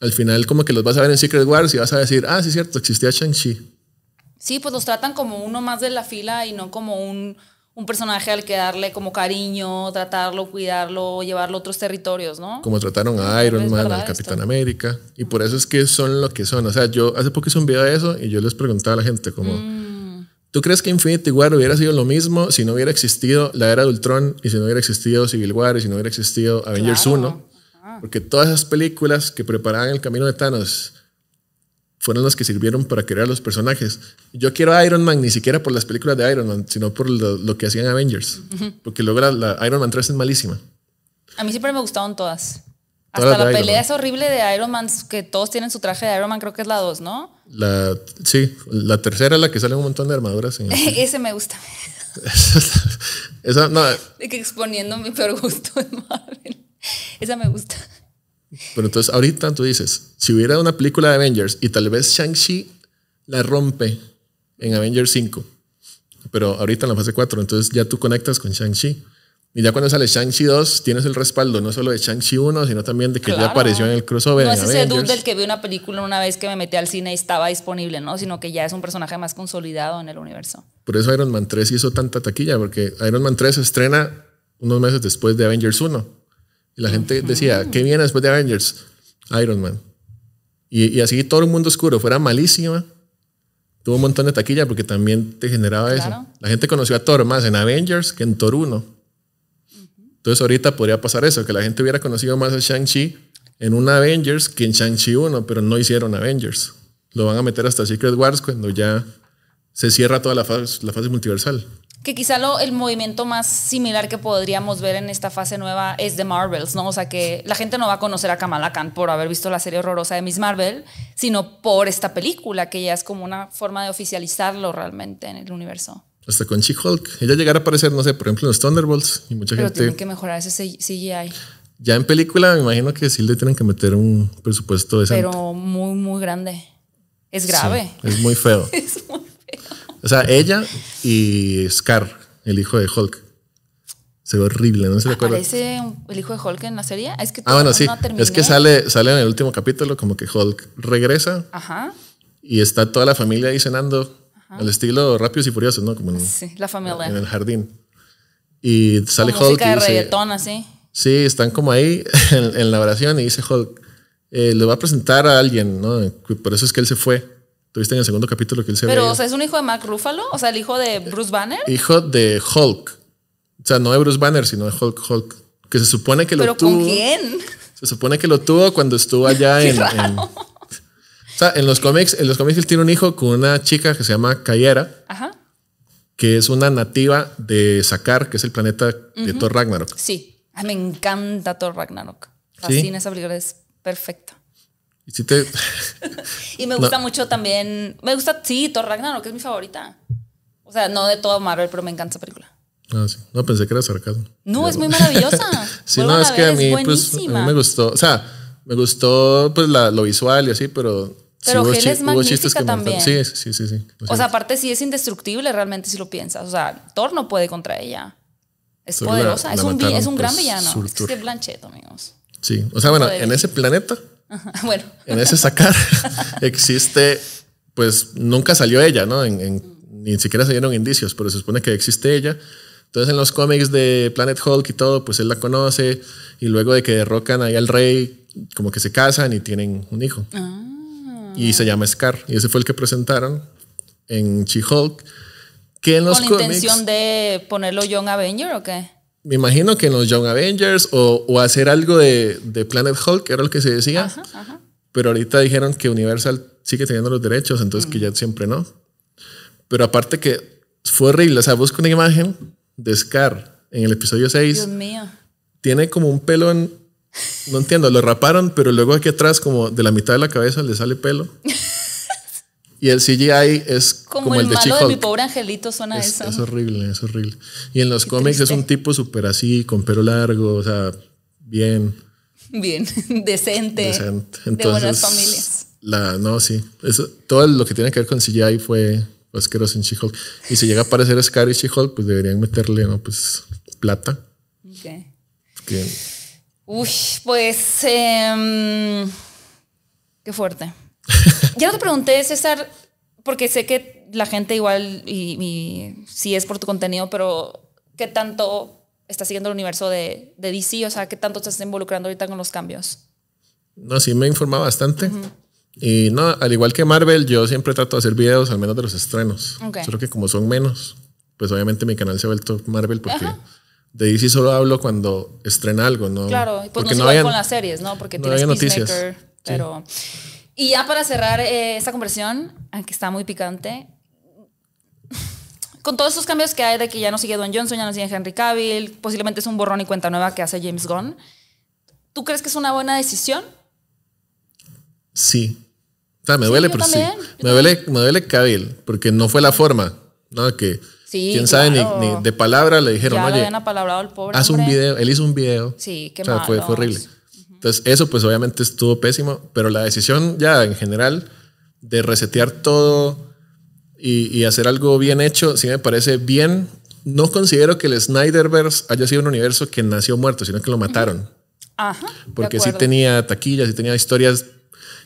al final como que los vas a ver en Secret Wars y vas a decir, ah, sí cierto, existía Shang-Chi. Sí, pues los tratan como uno más de la fila y no como un, un personaje al que darle como cariño, tratarlo, cuidarlo, llevarlo a otros territorios, ¿no? Como trataron a Iron Man, al Capitán esto. América. Y por eso es que son lo que son. O sea, yo hace poco hice un video de eso y yo les preguntaba a la gente como, Mm. ¿tú crees que Infinity War hubiera sido lo mismo si no hubiera existido la era de Ultron y si no hubiera existido Civil War y si no hubiera existido Avengers Claro. 1? Porque todas esas películas que preparaban el camino de Thanos fueron las que sirvieron para crear los personajes. Yo quiero a Iron Man ni siquiera por las películas de Iron Man, sino por lo, lo que hacían Avengers. Porque luego la, la Iron Man 3 es malísima. A mí siempre me gustaron todas. Todas Hasta la pelea Man. es horrible de Iron Man, que todos tienen su traje de Iron Man, creo que es la 2, ¿no? La, sí, la tercera es la que sale un montón de armaduras. En el- Ese me gusta. Esa, no, De que exponiendo mi peor gusto de Marvel. Esa me gusta. pero entonces ahorita tú dices, si hubiera una película de Avengers y tal vez Shang-Chi la rompe en Avengers 5, pero ahorita en la fase 4, entonces ya tú conectas con Shang-Chi. Y ya cuando sale Shang-Chi 2, tienes el respaldo no solo de Shang-Chi 1, sino también de que ya Claro. apareció en el crossover No es ese dude del que vi una película una vez que me metí al cine y estaba disponible, ¿no? Sino que ya es un personaje más consolidado en el universo. Por eso Iron Man 3 hizo tanta taquilla, porque Iron Man 3 se estrena unos meses después de Avengers 1. Y la gente decía, ¿qué viene después de Avengers? Iron Man. Y, y así todo el mundo oscuro fuera malísima. Tuvo un montón de taquilla porque también te generaba Claro. eso. La gente conoció a Thor más en Avengers que en Thor 1. Entonces ahorita podría pasar eso, que la gente hubiera conocido más a Shang-Chi en un Avengers que en Shang-Chi 1, pero no hicieron Avengers. Lo van a meter hasta Secret Wars cuando ya se cierra toda la fase, la fase multiversal. Que quizá lo, el movimiento más similar que podríamos ver en esta fase nueva es de Marvels, ¿no? O sea, que la gente no va a conocer a Kamala Khan por haber visto la serie horrorosa de Miss Marvel, sino por esta película, que ya es como una forma de oficializarlo realmente en el universo. Hasta con She-Hulk. Ella llegará a aparecer, no sé, por ejemplo, en los Thunderbolts. Y mucha Pero gente. tienen que mejorar ese CGI. Ya en película, me imagino que sí le tienen que meter un presupuesto decente. Pero muy, muy grande. Es grave. Sí, es muy feo. Es muy. O sea, ella y Scar, el hijo de Hulk. Se ve horrible, ¿no se recuerda? ¿Aparece el hijo de Hulk en la serie? Es que Ah, bueno, sí. no es que sale, sale en el último capítulo como que Hulk regresa Ajá. y está toda la familia ahí cenando al estilo Rápidos y Furiosos, ¿no? Como en, Sí, la familia. en el jardín. Y sale Con Hulk música y de reggaetón, así. Sí, están como ahí en, en la oración y dice Hulk, eh, le va a presentar a alguien, ¿no? Por eso es que él se fue. Tuviste en el segundo capítulo que él se Pero, ve. o sea, ¿es un hijo de Mark Ruffalo? O sea, el hijo de Bruce Banner. Hijo de Hulk. O sea, no de Bruce Banner, sino de Hulk Hulk. Que se supone que lo ¿Pero tuvo. con quién? Se supone que lo tuvo cuando estuvo allá en, en- O sea, en los cómics, en los cómics él tiene un hijo con una chica que se llama Kayera, Ajá. que es una nativa de Sakar, que es el planeta de Thor Ragnarok. Sí. Ay, me encanta Thor Ragnarok. ¿Sí? Fascina esa película, es perfecta. Y si te. Y me gusta mucho también. Me gusta, sí, Thor Ragnarok, que es mi favorita. O sea, no de todo Marvel, pero me encanta esa película. Ah, sí. No pensé que era sarcasmo. No, es muy maravillosa. Sí, Vuelvan no, es que a mí, es pues, a mí me gustó. O sea, me gustó pues la, lo visual y así, pero. Pero chi- es magnífica también. Sí, sí, sí, sí. O sea, aparte sí es indestructible realmente si lo piensas. O sea, Thor no puede contra ella. Es Thor poderosa. la es, un, mataron es un gran por villano. Es que Blanchett, amigos. sí. O sea, bueno, en ese planeta, bueno, en ese sacar, existe, pues nunca salió ella, ¿no? En, en- ni siquiera se dieron indicios, pero se supone que existe ella. Entonces en los cómics de Planet Hulk y todo, pues él la conoce y luego de que derrocan ahí al rey, como que se casan y tienen un hijo. Ah. Y se llama Scar. Y ese fue el que presentaron en She-Hulk. Que en los ¿Con la cómics, intención de ponerlo Young Avenger o qué? Me imagino que en los Young Avengers o, o hacer algo de, de Planet Hulk, era lo que se decía. Ajá, ajá. Pero ahorita dijeron que Universal sigue teniendo los derechos, entonces Mm. que ya siempre no. Pero aparte que fue horrible, o sea, busca una imagen de Scar en el episodio 6, Dios mío. tiene como un pelo en... No entiendo, lo raparon, pero luego aquí atrás, como de la mitad de la cabeza, le sale pelo. Y el CGI es Como, como, el, el de malo de mi pobre angelito suena Es, eso. es horrible, es horrible. Y en los cómics es un tipo súper así, con pelo largo, o sea, bien Bien, decente. decente. de buenas Entonces, familias. La, no, sí. Eso, todo lo que tiene que ver con CGI fue asqueroso en She-Hulk. Y si llega a aparecer Scar y She-Hulk, pues deberían meterle, ¿no? Pues plata. Ok. Que, Uy, pues. em, qué fuerte. Ya no te pregunté, César, porque sé que la gente igual, y, es por tu contenido, pero ¿qué tanto estás siguiendo el universo de, de DC? O sea, ¿qué tanto estás involucrando ahorita con los cambios? no, sí me informa bastante. Y no, al igual que Marvel, yo siempre trato de hacer videos, al menos de los estrenos. Solo que como son menos, pues obviamente mi canal se ha vuelto Marvel porque de DC solo hablo cuando estrena algo, ¿no? Claro, pues porque no igual habían- con las series, ¿no? Porque no tienes noticias. Pero... Y ya para cerrar eh, esta conversación, que está muy picante, con todos esos cambios que hay de que ya no sigue Don Johnson, ya no sigue Henry Cavill, posiblemente es un borrón y cuenta nueva que hace James Gunn, ¿tú crees que es una buena decisión? Sí. O sea, me Sí, duele, pero sí. también, Me duele, me duele Cavill, porque no fue la forma, ¿no? Que Sí, quién sabe, ni, claro. ni de palabra le dijeron, ya lo oye, habían apalabrado al pobre haz un video. Él hizo un video. Sí, qué o sea, fue, malos. fue horrible. Entonces, eso pues obviamente estuvo pésimo, pero la decisión ya en general de resetear todo y, y hacer algo bien hecho, sí me parece bien. No considero que el Snyderverse haya sido un universo que nació muerto, sino que lo mataron. Ajá, Porque sí tenía taquillas, sí tenía historias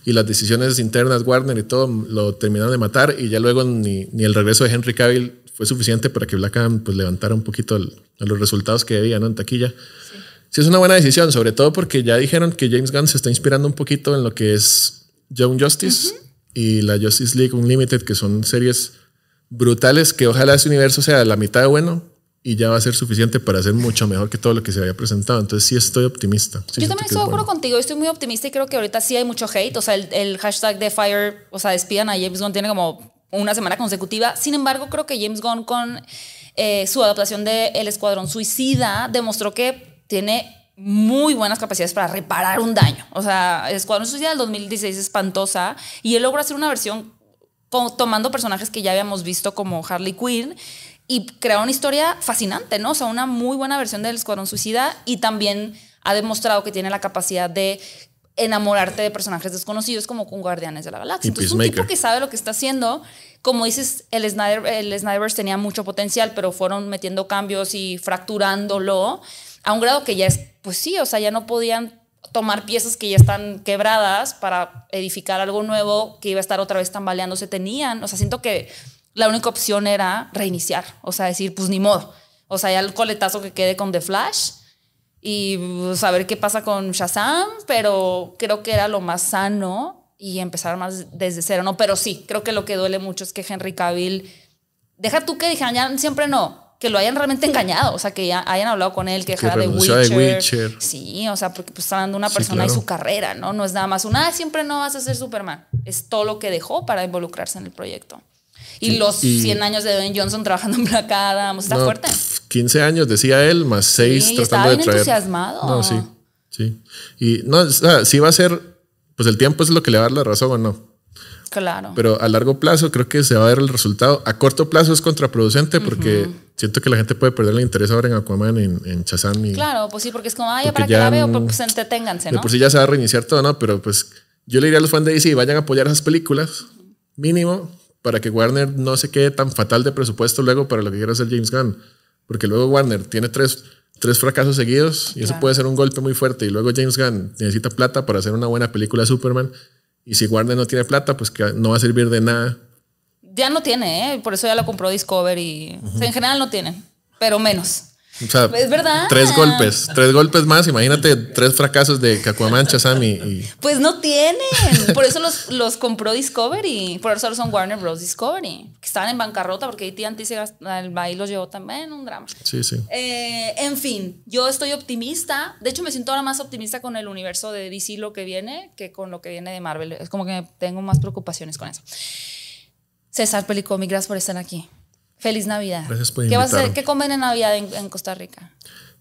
y las decisiones internas Warner y todo lo terminaron de matar y ya luego ni, ni el regreso de Henry Cavill fue suficiente para que Black Adam pues levantara un poquito el- los resultados que debía ¿no? en taquilla. Sí. Es una buena decisión, sobre todo porque ya dijeron que James Gunn se está inspirando un poquito en lo que es Young Justice y la Justice League Unlimited, que son series brutales que ojalá ese universo sea la mitad de bueno y ya va a ser suficiente para hacer mucho mejor que todo lo que se había presentado. Entonces sí estoy optimista. Sí Yo también estoy de acuerdo bueno. contigo, estoy muy optimista y creo que ahorita sí hay mucho hate, o sea, el, el hashtag de Fire, o sea, despidan a James Gunn tiene como una semana consecutiva, sin embargo creo que James Gunn con eh, su adaptación de El Escuadrón Suicida demostró que tiene muy buenas capacidades para reparar un daño, o sea, Escuadrón Suicida del 2016 es espantosa y él logró hacer una versión con- tomando personajes que ya habíamos visto como Harley Quinn y crear una historia fascinante, ¿no? O sea, una muy buena versión del Escuadrón Suicida y también ha demostrado que tiene la capacidad de enamorarte de personajes desconocidos como con Guardianes de la Galaxia. Entonces, es un tipo que sabe lo que está haciendo. Como dices, el, Snyder, el Snyderverse tenía mucho potencial, pero fueron metiendo cambios y fracturándolo a un grado que ya es, pues sí, o sea, ya no podían tomar piezas que ya están quebradas para edificar algo nuevo que iba a estar otra vez tambaleándose. Tenían, o sea, siento que la única opción era reiniciar, o sea, decir, pues ni modo. O sea, ya el coletazo que quede con The Flash y pues, saber qué pasa con Shazam, pero creo que era lo más sano y empezar más desde cero, ¿no? Pero sí, creo que lo que duele mucho es que Henry Cavill, deja tú que dijeran ya siempre no, que lo hayan realmente engañado, o sea, que ya hayan hablado con él, que dejara de Witcher. de Witcher. Sí, o sea, porque pues está de una Sí, persona y su carrera, ¿no? No es nada más una, "Ah, siempre no vas a ser Superman. Es todo lo que dejó para involucrarse en el proyecto. Y Sí, los y- 100 años de Dwayne Johnson trabajando en Black Adam, está No, fuerte. pf, 15 años, decía él, más 6 Sí, tratando de traer. entusiasmado. No, sí, sí. Y no, o sea, sí va a ser, pues el tiempo es lo que le va a dar la razón o no. Claro. Pero a largo plazo creo que se va a ver el resultado. A corto plazo es contraproducente porque siento que la gente puede perder el interés ahora en Aquaman, en, en Shazam y Claro, pues sí, porque es como, ay, Porque para que ya la veo, pues entreténganse, de ¿no? por sí ya se va a reiniciar todo, ¿no? Pero pues yo le diría a los fans de DC, vayan a apoyar esas películas, mínimo, para que Warner no se quede tan fatal de presupuesto luego para lo que quiera hacer James Gunn. Porque luego Warner tiene tres, tres fracasos seguidos y eso puede ser un golpe muy fuerte. Y luego James Gunn necesita plata para hacer una buena película de Superman. Y si Warner no tiene plata, pues que no va a servir de nada. Ya no tiene, ¿eh? Por eso ya lo compró Discovery. O sea, en general no tiene. pero menos. O sea, Es verdad. Tres golpes, tres golpes más. Imagínate tres fracasos de Cacuamancha, Sammy. Y, Pues no tienen. Por eso los, los compró Discovery. Por eso son Warner Bros. Discovery. Que estaban en bancarrota porque AT&T se el ahí los llevó también. Un drama. sí, sí. Eh, en fin, yo estoy optimista. De hecho, me siento ahora más optimista con el universo de DC lo que viene que con lo que viene de Marvel. Es como que tengo más preocupaciones con eso. César Pelicomi, gracias por estar aquí. Feliz Navidad. Gracias por ¿Qué vas a hacer? invitarme. ¿Qué comen en Navidad en, en Costa Rica?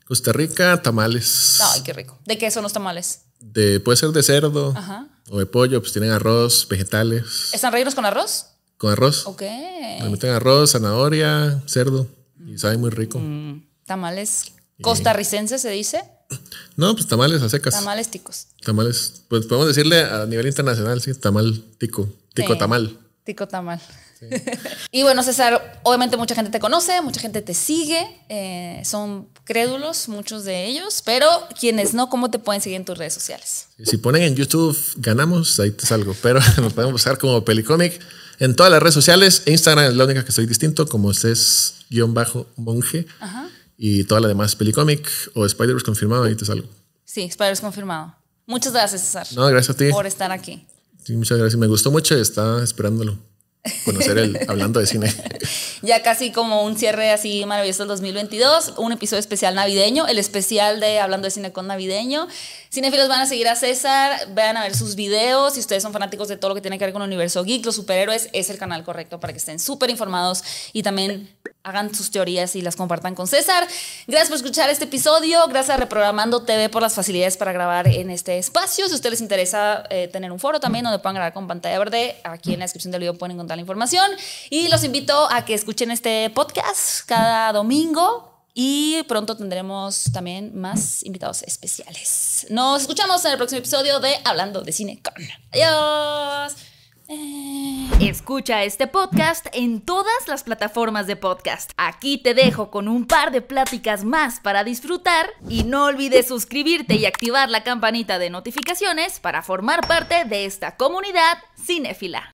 Costa Rica, tamales. Ay, qué rico. ¿De qué son los tamales? De, puede ser de cerdo Ajá. o de pollo, pues tienen arroz, vegetales. ¿Están rellenos con arroz? Con arroz. Ok. Le meten arroz, zanahoria, cerdo. Y sabe muy rico. Mm, Tamales costarricenses se dice. No, pues tamales a secas. Tamales ticos. Tamales, pues podemos decirle a nivel internacional, sí, tamal tico. Tico Sí. tamal. Tico tamal. y bueno, César, obviamente mucha gente te conoce, mucha gente te sigue, eh, son crédulos, muchos de ellos, pero quienes no, ¿cómo te pueden seguir en tus redes sociales? Si ponen en YouTube ganamos, ahí te salgo. Pero nos podemos buscar como Pelicomic en todas las redes sociales. Instagram es la única que soy distinto, como es guion bajo monje. Y todas las demás Pelicomic o Spider-Verse confirmado, ahí te salgo. Sí, Spiders confirmado. Muchas gracias, César, No, gracias a ti. por estar aquí. Sí, muchas gracias. Me gustó mucho y estaba esperándolo. Conocer el hablando de cine. Ya casi como un cierre así maravilloso del 2022, un episodio especial navideño, el especial de Hablando de Cine con Navideño. Cinefilos van a seguir a César, vean a ver sus videos. Si ustedes son fanáticos de todo lo que tiene que ver con el universo geek, los superhéroes, es el canal correcto para que estén súper informados y también hagan sus teorías y las compartan con César. Gracias por escuchar este episodio. Gracias a Reprogramando TV por las facilidades para grabar en este espacio. Si a ustedes les interesa eh, tener un foro también donde puedan grabar con pantalla verde, aquí en la descripción del video pueden encontrar la información. Y los invito a que escuchen este podcast cada domingo. Y pronto tendremos también más invitados especiales. Nos escuchamos en el próximo episodio de Hablando de Cine con. Adiós. Eh. Escucha este podcast en todas las plataformas de podcast. Aquí te dejo con un par de pláticas más para disfrutar y no olvides suscribirte y activar la campanita de notificaciones para formar parte de esta comunidad cinéfila.